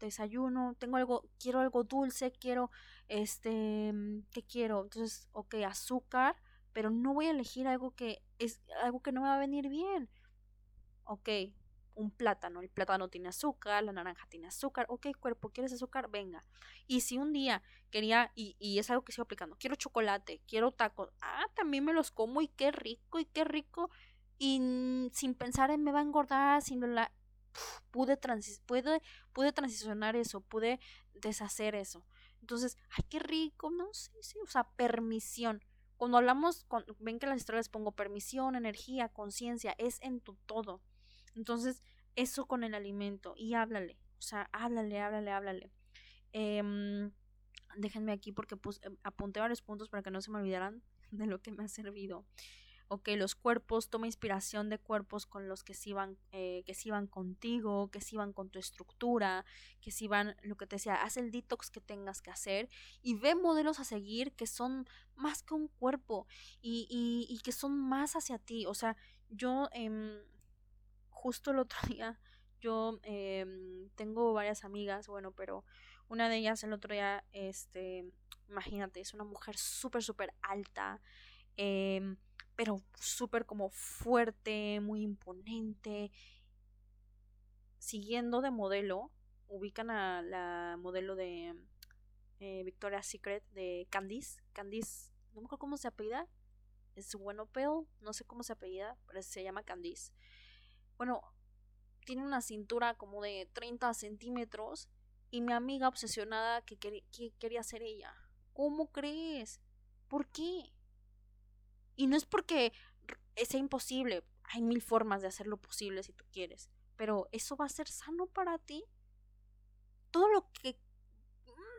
desayuno, tengo algo, quiero algo dulce, quiero, este, ¿qué quiero? Entonces, ok, azúcar, pero no voy a elegir algo que es algo que no me va a venir bien. Ok, un plátano, el plátano tiene azúcar, la naranja tiene azúcar, ok, cuerpo, ¿quieres azúcar? Venga. Y si un día quería, y es algo que sigo aplicando, quiero chocolate, quiero tacos, ah, también me los como y qué rico, y qué rico, y sin pensar en me va a engordar, sino la, pude, transi pude, pude transicionar eso, pude deshacer eso. Entonces, ay, qué rico, no, sí, sí, o sea, permisión. Cuando hablamos, ven que las historias pongo permisión, energía, conciencia, es en tu todo. Entonces, eso con el alimento y háblale, o sea, háblale, háblale, háblale. Em, déjenme aquí porque em, apunté varios puntos para que no se me olvidaran de lo que me ha servido. Ok, los cuerpos, toma inspiración de cuerpos con los que se iban, eh, que se iban contigo, que se iban con tu estructura, que se iban, lo que te decía, haz el detox que tengas que hacer y ve modelos a seguir que son más que un cuerpo y, y, y que son más hacia ti. O sea, yo eh, justo el otro día, yo eh, tengo varias amigas, bueno, pero una de ellas el otro día, este, imagínate, es una mujer súper, súper alta, eh, pero súper como fuerte, muy imponente, siguiendo de modelo, ubican a la modelo de eh, Victoria's Secret de Candice, Candice, no me acuerdo cómo se apellida, es Wenopel, no sé cómo se apellida, pero se llama Candice bueno, tiene una cintura como de 30 centímetros y mi amiga obsesionada que, quería ser ella. ¿Cómo crees? ¿Por qué? Y no es porque sea imposible, hay mil formas de hacerlo posible si tú quieres, pero ¿eso va a ser sano para ti? Todo lo que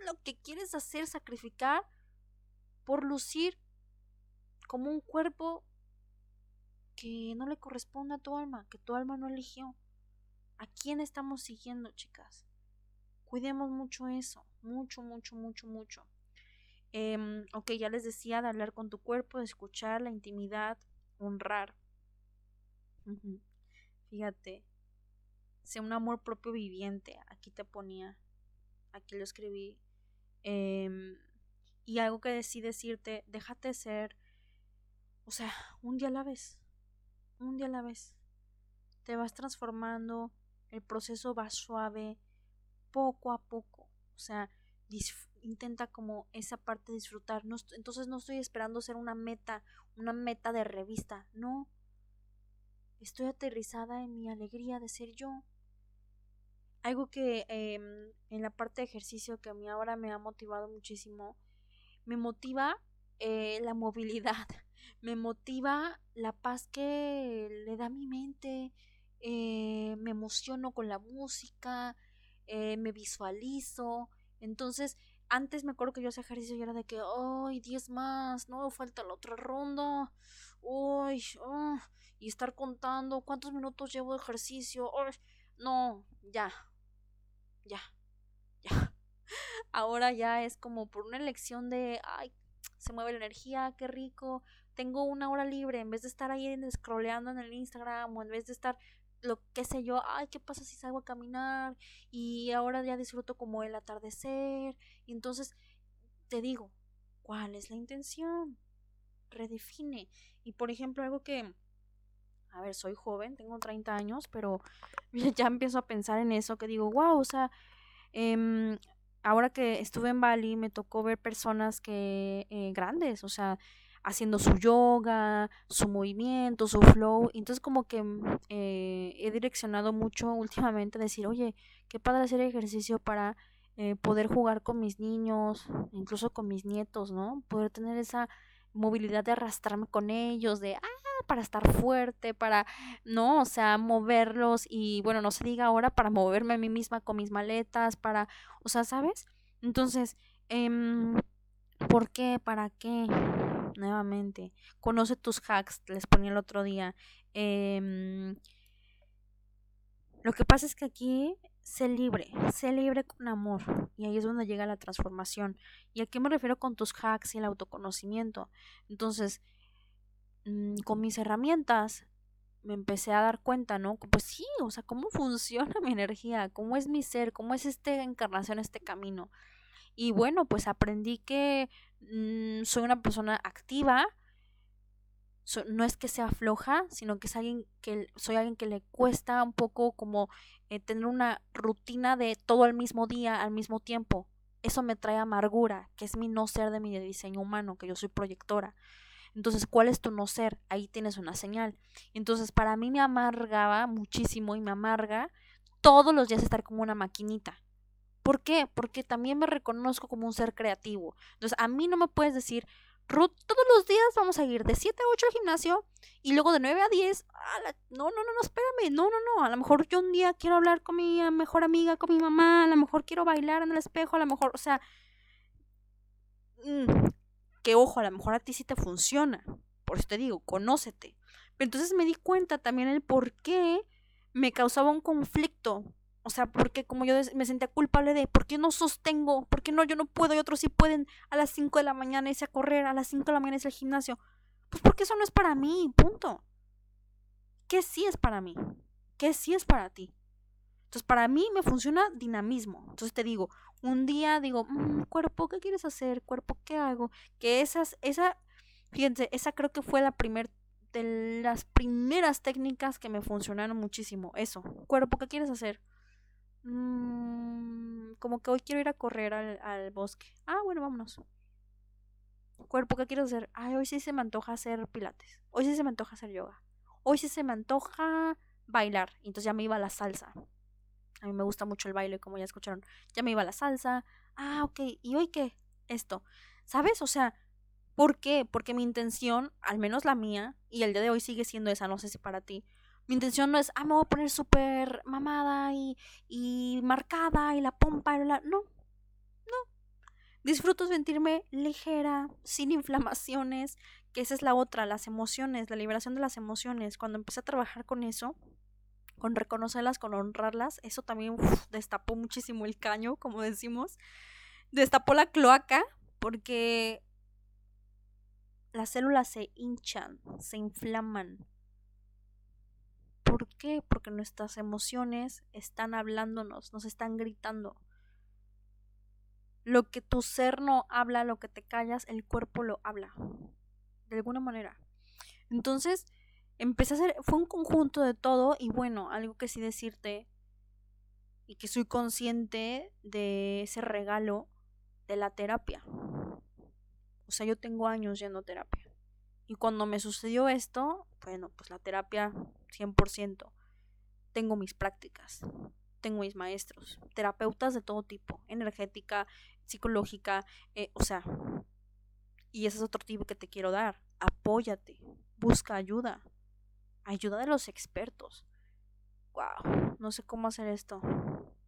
lo que quieres hacer, sacrificar por lucir como un cuerpo que no le corresponde a tu alma, que tu alma no eligió. ¿A quién estamos siguiendo, chicas? Cuidemos mucho eso, mucho, mucho, mucho, mucho. Eh, ok, ya les decía de hablar con tu cuerpo, de escuchar la intimidad, honrar. Fíjate, sea un amor propio viviente. Aquí te ponía, aquí lo escribí. Em, y algo que decí decirte, déjate ser, o sea, un día a la vez un día a la vez. Te vas transformando, el proceso va suave, poco a poco. O sea, intenta como esa parte disfrutar. entonces no estoy esperando ser una meta, una meta de revista. No. Estoy aterrizada en mi alegría de ser yo. Algo que em, en la parte de ejercicio que a mí ahora me ha motivado muchísimo, me motiva eh, la movilidad me motiva la paz que le da mi mente, eh, me emociono con la música, eh, me visualizo. Entonces, antes me acuerdo que yo hacía ejercicio y era de que, ¡ay, 10 más! No, falta la otra ronda. ¡Uy! Oh", y estar contando cuántos minutos llevo de ejercicio. No, ya. Ya. Ya. Ahora ya es como por una elección de, ay, se mueve la energía, qué rico, tengo una hora libre, en vez de estar ahí scrolleando en el Instagram o en vez de estar lo que sé yo, ay, ¿qué pasa si salgo a caminar? Y ahora ya disfruto como el atardecer. Y entonces te digo, ¿cuál es la intención? Redefine. Y por ejemplo, algo que, a ver, soy joven, tengo 30 años, pero ya empiezo a pensar en eso, que digo, wow, o sea, eh, ahora que estuve en Bali me tocó ver personas que, eh, grandes, o sea, haciendo su yoga, su movimiento, su flow. Entonces como que mm, eh, he direccionado mucho últimamente a decir, oye, qué padre hacer ejercicio para eh, poder jugar con mis niños, incluso con mis nietos, ¿no? Poder tener esa movilidad de arrastrarme con ellos, de, ah, para estar fuerte, para, no, o sea, moverlos y bueno, no se diga ahora para moverme a mí misma con mis maletas, para, o sea, ¿sabes? Entonces, eh, ¿por qué? ¿Para qué? Nuevamente. Conoce tus hacks, les ponía el otro día. Em, lo que pasa es que aquí sé libre, sé libre con amor. Y ahí es donde llega la transformación. ¿Y a qué me refiero con tus hacks y el autoconocimiento? Entonces, mm, con mis herramientas me empecé a dar cuenta, ¿no? Pues sí, o sea, cómo funciona mi energía, cómo es mi ser, cómo es esta encarnación, este camino. Y bueno, pues aprendí que mm, soy una persona activa, no es que sea floja, sino que es alguien que soy alguien que le cuesta un poco como eh, tener una rutina de todo al mismo día, al mismo tiempo. Eso me trae amargura, que es mi no ser de mi diseño humano, que yo soy proyectora. Entonces, ¿cuál es tu no ser? Ahí tienes una señal. Entonces, para mí me amargaba muchísimo y me amarga todos los días estar como una maquinita. ¿Por qué? Porque también me reconozco como un ser creativo. Entonces, a mí no me puedes decir, Ruth, todos los días vamos a ir de 7 a 8 al gimnasio y luego de 9 a 10. no, no, no, no, espérame. No, no, no. A lo mejor yo un día quiero hablar con mi mejor amiga, con mi mamá. A lo mejor quiero bailar en el espejo. A lo mejor, o sea. Mm, que ojo, a lo mejor a ti sí te funciona. Por eso te digo, conócete. Pero entonces me di cuenta también el por qué me causaba un conflicto o sea, porque como yo me sentía culpable de, ¿por qué no sostengo? ¿Por qué no? Yo no puedo y otros sí pueden a las 5 de la mañana irse a correr, a las 5 de la mañana irse al gimnasio. Pues porque eso no es para mí, punto. ¿Qué sí es para mí? ¿Qué sí es para ti? Entonces, para mí me funciona dinamismo. Entonces te digo, un día digo, mm, cuerpo, ¿qué quieres hacer? Cuerpo, ¿qué hago? Que esas, esa, fíjense, esa creo que fue la primera de las primeras técnicas que me funcionaron muchísimo. Eso, cuerpo, ¿qué quieres hacer? Mmm, como que hoy quiero ir a correr al, bosque. Ah, bueno, vámonos. Cuerpo, ¿qué quiero hacer? Ay, hoy sí se me antoja hacer pilates. Hoy sí se me antoja hacer yoga. Hoy sí se me antoja bailar. Entonces ya me iba a la salsa. A mí me gusta mucho el baile, como ya escucharon. Ya me iba a la salsa. Ah, ok. ¿Y hoy qué? Esto. ¿Sabes? O sea, ¿por qué? Porque mi intención, al menos la mía, y el día de hoy sigue siendo esa, no sé si para ti, mi intención no es, ah, me voy a poner súper mamada y, y marcada y la pompa y la... No, no. Disfruto sentirme ligera, sin inflamaciones, que esa es la otra, las emociones, la liberación de las emociones. Cuando empecé a trabajar con eso, con reconocerlas, con honrarlas, eso también destapó muchísimo el caño, como decimos. Destapó la cloaca, porque las células se hinchan, se inflaman ¿Por Porque nuestras emociones están hablándonos, nos están gritando. Lo que tu ser no habla, lo que te callas, el cuerpo lo habla. De alguna manera. Entonces, empecé a hacer, fue un conjunto de todo y bueno, algo que sí decirte y que soy consciente de ese regalo de la terapia. O sea, yo tengo años yendo a terapia. Y cuando me sucedió esto, bueno, pues la terapia 100%. Tengo mis prácticas, tengo mis maestros, terapeutas de todo tipo, energética, psicológica, eh, o sea, y ese es otro tipo que te quiero dar. Apóyate, busca ayuda, ayuda de los expertos. Wow, no sé cómo hacer esto.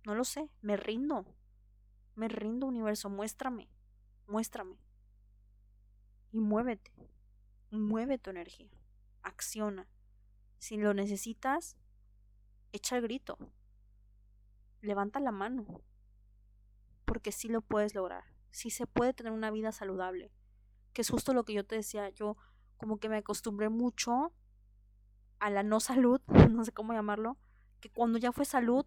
No lo sé, me rindo. Me rindo, universo, muéstrame, muéstrame. Y muévete, mueve tu energía, acciona. Si lo necesitas, echa el grito. Levanta la mano. Porque sí lo puedes lograr. Sí se puede tener una vida saludable. Que es justo lo que yo te decía. Yo como que me acostumbré mucho a la no salud, no sé cómo llamarlo, que cuando ya fue salud,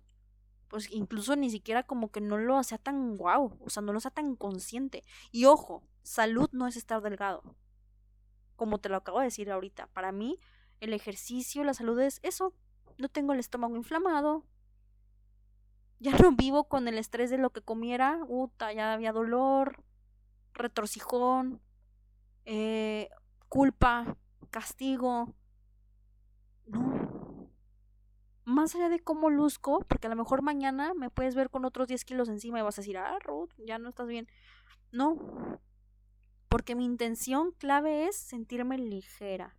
pues incluso ni siquiera como que no lo hacía tan guau, o sea, no lo hacía tan consciente. Y ojo, salud no es estar delgado, como te lo acabo de decir ahorita. Para mí, el ejercicio, la salud es eso. No tengo el estómago inflamado. Ya no vivo con el estrés de lo que comiera. Uta, ya había dolor, retorcijón, eh, culpa, castigo. No. Más allá de cómo luzco, porque a lo mejor mañana me puedes ver con otros 10 kilos encima y vas a decir, ah, Ruth, ya no estás bien. No. Porque mi intención clave es sentirme ligera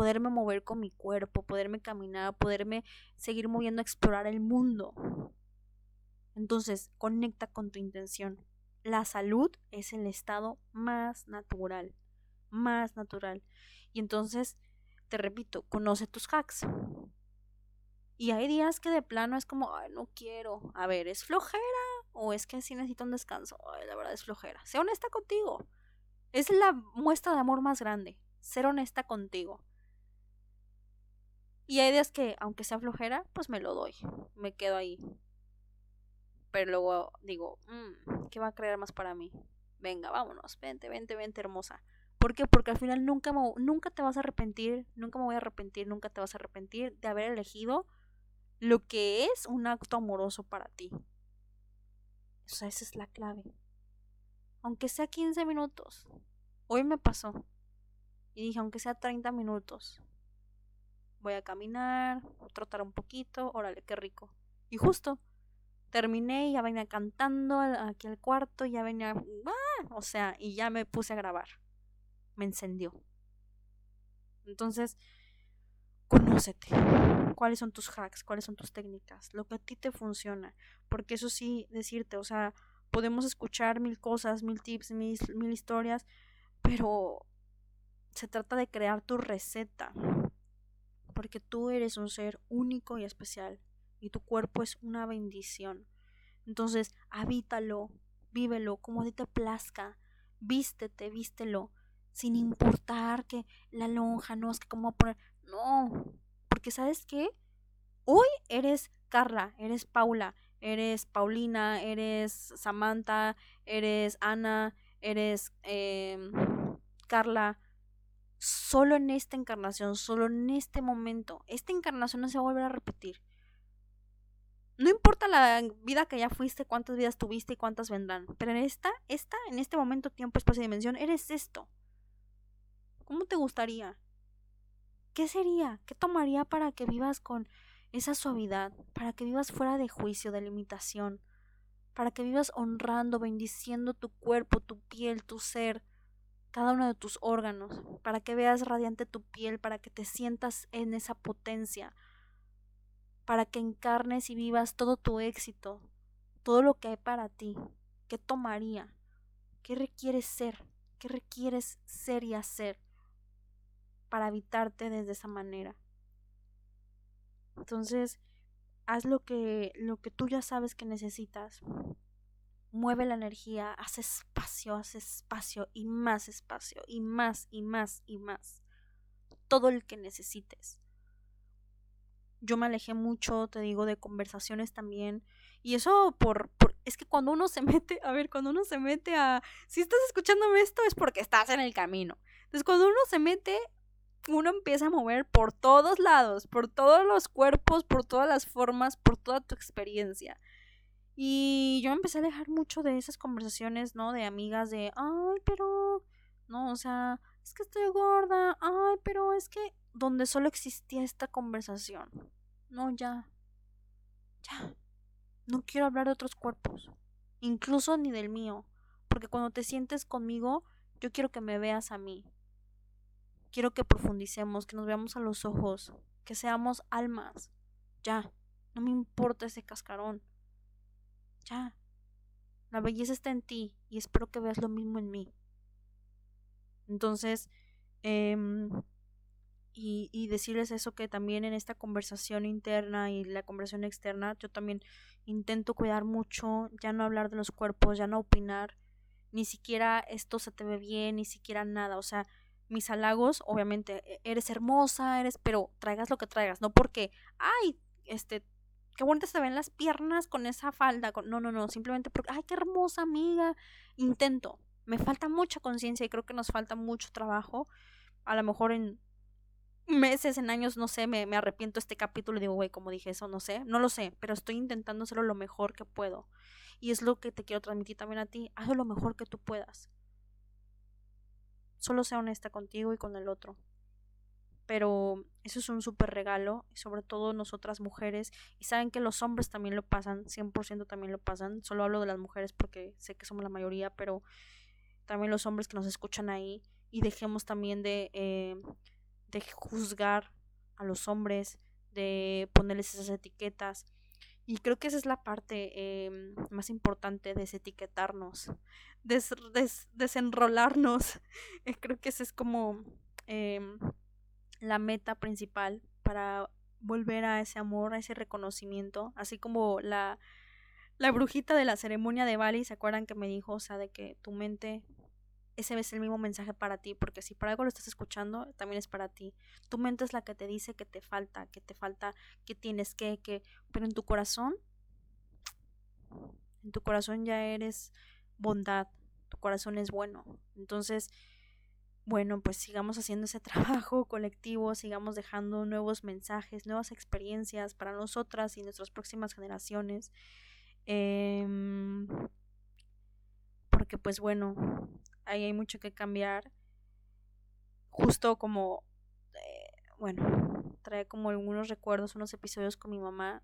poderme mover con mi cuerpo, poderme caminar, poderme seguir moviendo, explorar el mundo. Entonces, conecta con tu intención. La salud es el estado más natural, más natural. Y entonces, te repito, conoce tus hacks. Y hay días que de plano es como, ay, no quiero. A ver, ¿es flojera? ¿O es que sí necesito un descanso? Ay, la verdad es flojera. Sé honesta contigo. Es la muestra de amor más grande. Ser honesta contigo. Y hay días que, aunque sea flojera, pues me lo doy. Me quedo ahí. Pero luego digo, mmm, ¿qué va a creer más para mí? Venga, vámonos, vente, vente, vente, hermosa. ¿Por qué? Porque al final nunca, nunca te vas a arrepentir, nunca me voy a arrepentir, nunca te vas a arrepentir de haber elegido lo que es un acto amoroso para ti. Esa es la clave. Aunque sea 15 minutos. Hoy me pasó. Y dije, aunque sea 30 minutos. Voy a caminar, trotar un poquito, órale, qué rico. Y justo, terminé y ya venía cantando aquí al cuarto, ya venía, ¡ah! o sea, y ya me puse a grabar. Me encendió. Entonces, conócete. ¿Cuáles son tus hacks? ¿Cuáles son tus técnicas? Lo que a ti te funciona. Porque eso sí, decirte, o sea, podemos escuchar mil cosas, mil tips, mil, mil historias, pero se trata de crear tu receta. Porque tú eres un ser único y especial. Y tu cuerpo es una bendición. Entonces, habítalo, vívelo como a te plazca. Vístete, vístelo. Sin importar que la lonja, no es que cómo poner. No, porque sabes qué? Hoy eres Carla, eres Paula, eres Paulina, eres Samantha, eres Ana, eres em, Carla. Solo en esta encarnación, solo en este momento. Esta encarnación no se va a volver a repetir. No importa la vida que ya fuiste, cuántas vidas tuviste y cuántas vendrán. Pero en esta, esta, en este momento, tiempo, espacio y dimensión, eres esto. ¿Cómo te gustaría? ¿Qué sería? ¿Qué tomaría para que vivas con esa suavidad? Para que vivas fuera de juicio, de limitación. Para que vivas honrando, bendiciendo tu cuerpo, tu piel, tu ser, cada uno de tus órganos. Para que veas radiante tu piel, para que te sientas en esa potencia. Para que encarnes y vivas todo tu éxito, todo lo que hay para ti. ¿Qué tomaría? ¿Qué requieres ser? ¿Qué requieres ser y hacer? para habitarte desde esa manera. Entonces, haz lo que, lo que tú ya sabes que necesitas. Mueve la energía, haz espacio, haz espacio y más espacio y más y más y más. Todo el que necesites. Yo me alejé mucho, te digo, de conversaciones también. Y eso por, por, es que cuando uno se mete, a ver, cuando uno se mete a, si estás escuchándome esto es porque estás en el camino. Entonces cuando uno se mete uno empieza a mover por todos lados, por todos los cuerpos, por todas las formas, por toda tu experiencia. Y yo empecé a dejar mucho de esas conversaciones, ¿no? De amigas de, ay, pero, no, o sea, es que estoy gorda, ay, pero es que, donde solo existía esta conversación. No, ya, ya, no quiero hablar de otros cuerpos, incluso ni del mío, porque cuando te sientes conmigo, yo quiero que me veas a mí, Quiero que profundicemos, que nos veamos a los ojos, que seamos almas. Ya, no me importa ese cascarón. Ya. La belleza está en ti y espero que veas lo mismo en mí. Entonces, em, y, y, decirles eso que también en esta conversación interna y la conversación externa, yo también intento cuidar mucho, ya no hablar de los cuerpos, ya no opinar, ni siquiera esto se te ve bien, ni siquiera nada, o sea, mis halagos, obviamente, e, eres hermosa, eres, pero traigas lo que traigas, no porque, ay, este, qué bonitas se ven las piernas con esa falda, no, no, no, simplemente porque, ay, qué hermosa amiga, intento, me falta mucha conciencia y creo que nos falta mucho trabajo, a lo mejor en meses, en años, no sé, me, me arrepiento este capítulo y digo, güey, como dije eso, no sé, no lo sé, pero estoy intentando hacerlo lo mejor que puedo. Y es lo que te quiero transmitir también a ti, hazlo lo mejor que tú puedas. Solo sea honesta contigo y con el otro. Pero eso es un súper regalo, sobre todo nosotras mujeres. Y saben que los hombres también lo pasan, 100% también lo pasan. Solo hablo de las mujeres porque sé que somos la mayoría, pero también los hombres que nos escuchan ahí. Y dejemos también de, eh, de juzgar a los hombres, de ponerles esas etiquetas. Y creo que esa es la parte eh, más importante, desetiquetarnos des, desenrolarnos. Eh, creo que esa es como em, la meta principal para volver a ese amor, a ese reconocimiento, así como la, la brujita de la ceremonia de Bali, ¿se acuerdan que me dijo, o sea, de que tu mente, ese es el mismo mensaje para ti, porque si para algo lo estás escuchando, también es para ti. Tu mente es la que te dice que te falta, que te falta, que tienes que, que, pero en tu corazón, en tu corazón ya eres bondad, tu corazón es bueno. Entonces, bueno, pues sigamos haciendo ese trabajo colectivo, sigamos dejando nuevos mensajes, nuevas experiencias para nosotras y nuestras próximas generaciones. Em, porque pues bueno, ahí hay mucho que cambiar. Justo como, eh, bueno, trae como algunos recuerdos, unos episodios con mi mamá.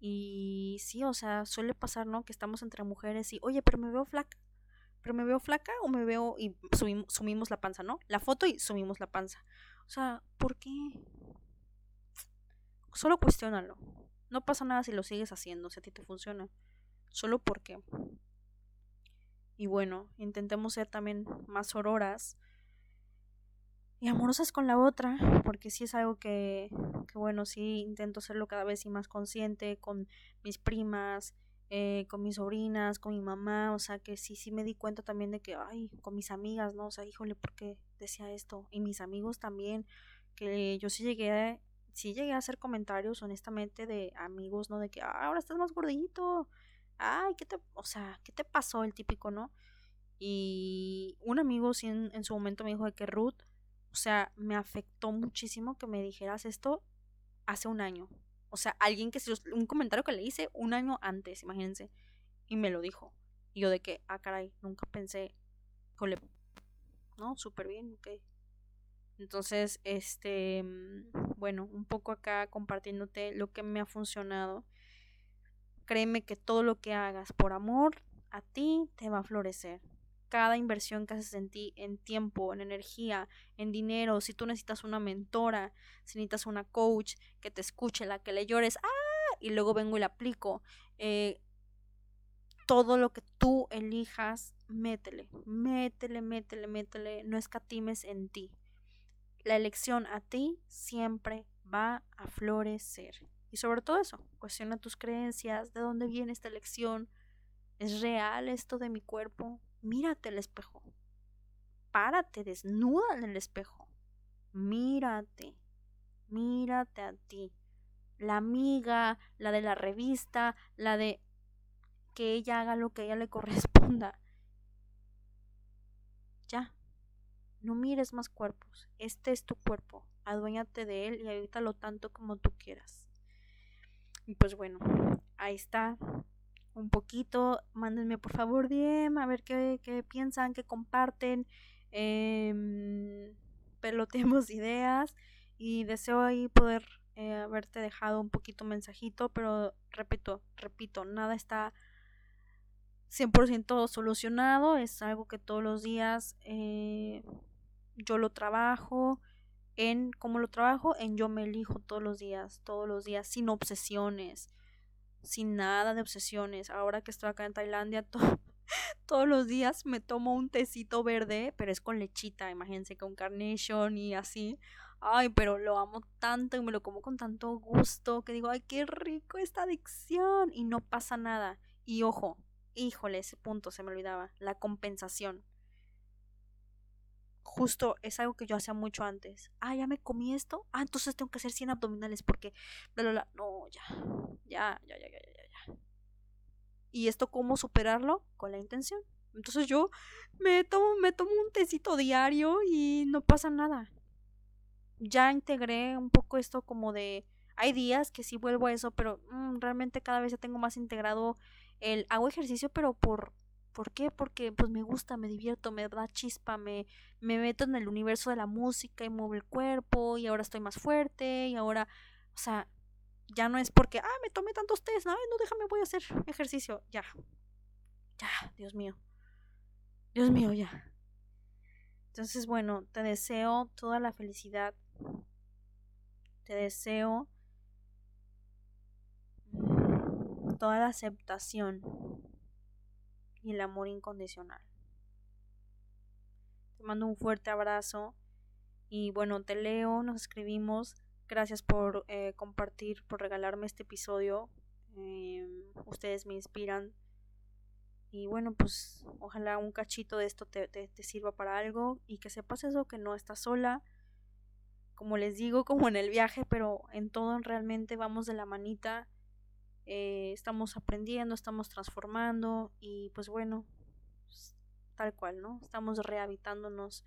Y sí, o sea, suele pasar, ¿no? Que estamos entre mujeres y, oye, pero me veo flaca pero me veo flaca o me veo y sumimos, la panza, ¿no? La foto y sumimos la panza. O sea, ¿por qué? Solo cuestiónalo. No pasa nada si lo sigues haciendo, si a ti te funciona. Solo porque. Y bueno, intentemos ser también más auroras y amorosas con la otra, porque sí es algo que, que bueno, sí intento hacerlo cada vez y más consciente con mis primas, eh, con mis sobrinas, con mi mamá, o sea que sí, sí me di cuenta también de que, ay, con mis amigas, ¿no? O sea, híjole, ¿por qué decía esto? Y mis amigos también, que yo sí llegué, a, sí llegué a hacer comentarios, honestamente, de amigos, ¿no? De que, ah, ahora estás más gordito, ay, ¿qué te, o sea, ¿qué te pasó? El típico, ¿no? Y un amigo sí en, en su momento me dijo de que Ruth, o sea, me afectó muchísimo que me dijeras esto hace un año. O sea, alguien que se un comentario que le hice un año antes, imagínense, y me lo dijo. Y yo de que, ah, caray, nunca pensé, no, súper bien, ok. Entonces, este, mm, bueno, un poco acá compartiéndote lo que me ha funcionado. Créeme que todo lo que hagas por amor a ti te va a florecer cada inversión que haces en ti, en tiempo, en energía, en dinero, si tú necesitas una mentora, si necesitas una coach que te escuche, la que le llores, ¡ah! Y luego vengo y la aplico. Eh, todo lo que tú elijas, métele, métele, métele, métele, no escatimes en ti. La elección a ti siempre va a florecer. Y sobre todo eso, cuestiona tus creencias, de dónde viene esta elección, ¿es real esto de mi cuerpo? Mírate al espejo. Párate desnuda en el espejo. Mírate. Mírate a ti. La amiga, la de la revista, la de que ella haga lo que a ella le corresponda. Ya. No mires más cuerpos. Este es tu cuerpo. Aduéñate de él y habítalo tanto como tú quieras. Y pues bueno, ahí está un poquito. Mándenme por favor DM a ver qué, qué piensan, qué comparten. Eh, peloteemos ideas y deseo ahí poder eh, haberte dejado un poquito mensajito, pero repito, repito, nada está 100% solucionado, es algo que todos los días eh, yo lo trabajo, en cómo lo trabajo, en yo me elijo todos los días, todos los días, sin obsesiones, sin nada de obsesiones. Ahora que estoy acá en Tailandia, todos los días me tomo un tecito verde, pero es con lechita, imagínense, con carnation y así. Ay, pero lo amo tanto y me lo como con tanto gusto que digo, ay, qué rico esta adicción y no pasa nada. Y ojo, híjole, ese punto se me olvidaba, la compensación justo es algo que yo hacía mucho antes. Ah, ya me comí esto. Ah, entonces tengo que hacer 100 abdominales porque No, ya. Ya, ya, ya, ya, ya, ya. ¿Y esto cómo superarlo? Con la intención. Entonces yo me tomo, me tomo un tecito diario y no pasa nada. Ya integré un poco esto como de... Hay días que sí vuelvo a eso, pero mm, realmente cada vez ya tengo más integrado el... Hago ejercicio, pero por ¿Por qué? Porque pues me gusta, me divierto, me da chispa, me, me meto en el universo de la música y muevo el cuerpo y ahora estoy más fuerte y ahora, o sea, ya no es porque, ah, me tomé tantos test, no, no, déjame, voy a hacer ejercicio, ya, ya, Dios mío, Dios mío, ya. Entonces, bueno, te deseo toda la felicidad, te deseo toda la aceptación el amor incondicional. Te mando un fuerte abrazo y bueno, te leo, nos escribimos Gracias por eh, compartir, por regalarme este episodio. Em, ustedes me inspiran. Y bueno, pues ojalá un cachito de esto te, te, sirva para algo y que sepas eso, que no estás sola. Como les digo, como en el viaje, pero en todo realmente vamos de la manita. Eh, estamos aprendiendo, estamos transformando y pues bueno, pues, tal cual, ¿no? Estamos rehabitándonos,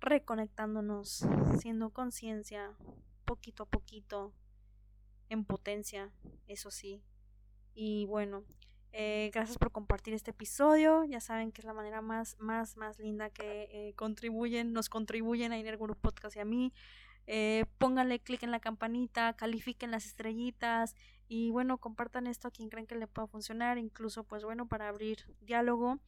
reconectándonos, siendo conciencia, poquito a poquito, en potencia, eso sí. Y bueno, eh, gracias por compartir este episodio. Ya saben que es la manera más, más, más linda que eh, contribuyen, nos contribuyen a Iner Podcast y a mí. Eh, pónganle clic en la campanita, califiquen las estrellitas y bueno, compartan esto a quien creen que le pueda funcionar, incluso pues bueno, para abrir diálogo.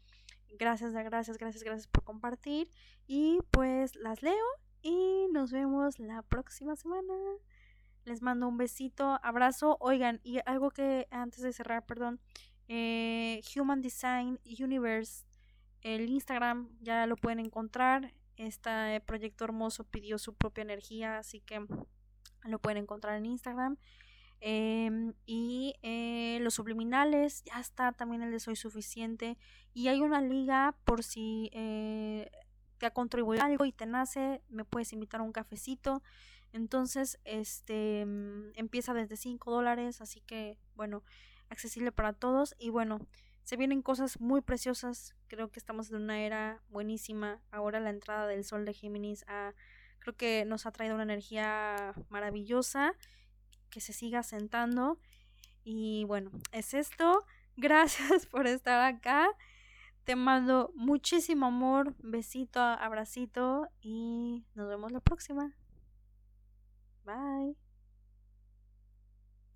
Gracias, gracias, gracias, gracias por compartir y pues las leo y nos vemos la próxima semana. Les mando un besito, abrazo. Oigan, y algo que antes de cerrar, perdón, eh, Human Design Universe, el Instagram ya lo pueden encontrar. Este proyecto hermoso pidió su propia energía, así que lo pueden encontrar en Instagram. Em, y eh, los subliminales, ya está también el de Soy Suficiente. Y hay una liga por si eh, te ha contribuido algo y te nace, me puedes invitar a un cafecito. Entonces, este mm, empieza desde 5 dólares, así que bueno, accesible para todos. Y bueno, se vienen cosas muy preciosas. Creo que estamos en una era buenísima. Ahora la entrada del sol de Géminis creo que nos ha traído una energía maravillosa que se siga sentando. Y bueno, es esto. Gracias por estar acá. Te mando muchísimo amor, besito, abracito y nos vemos la próxima. Bye.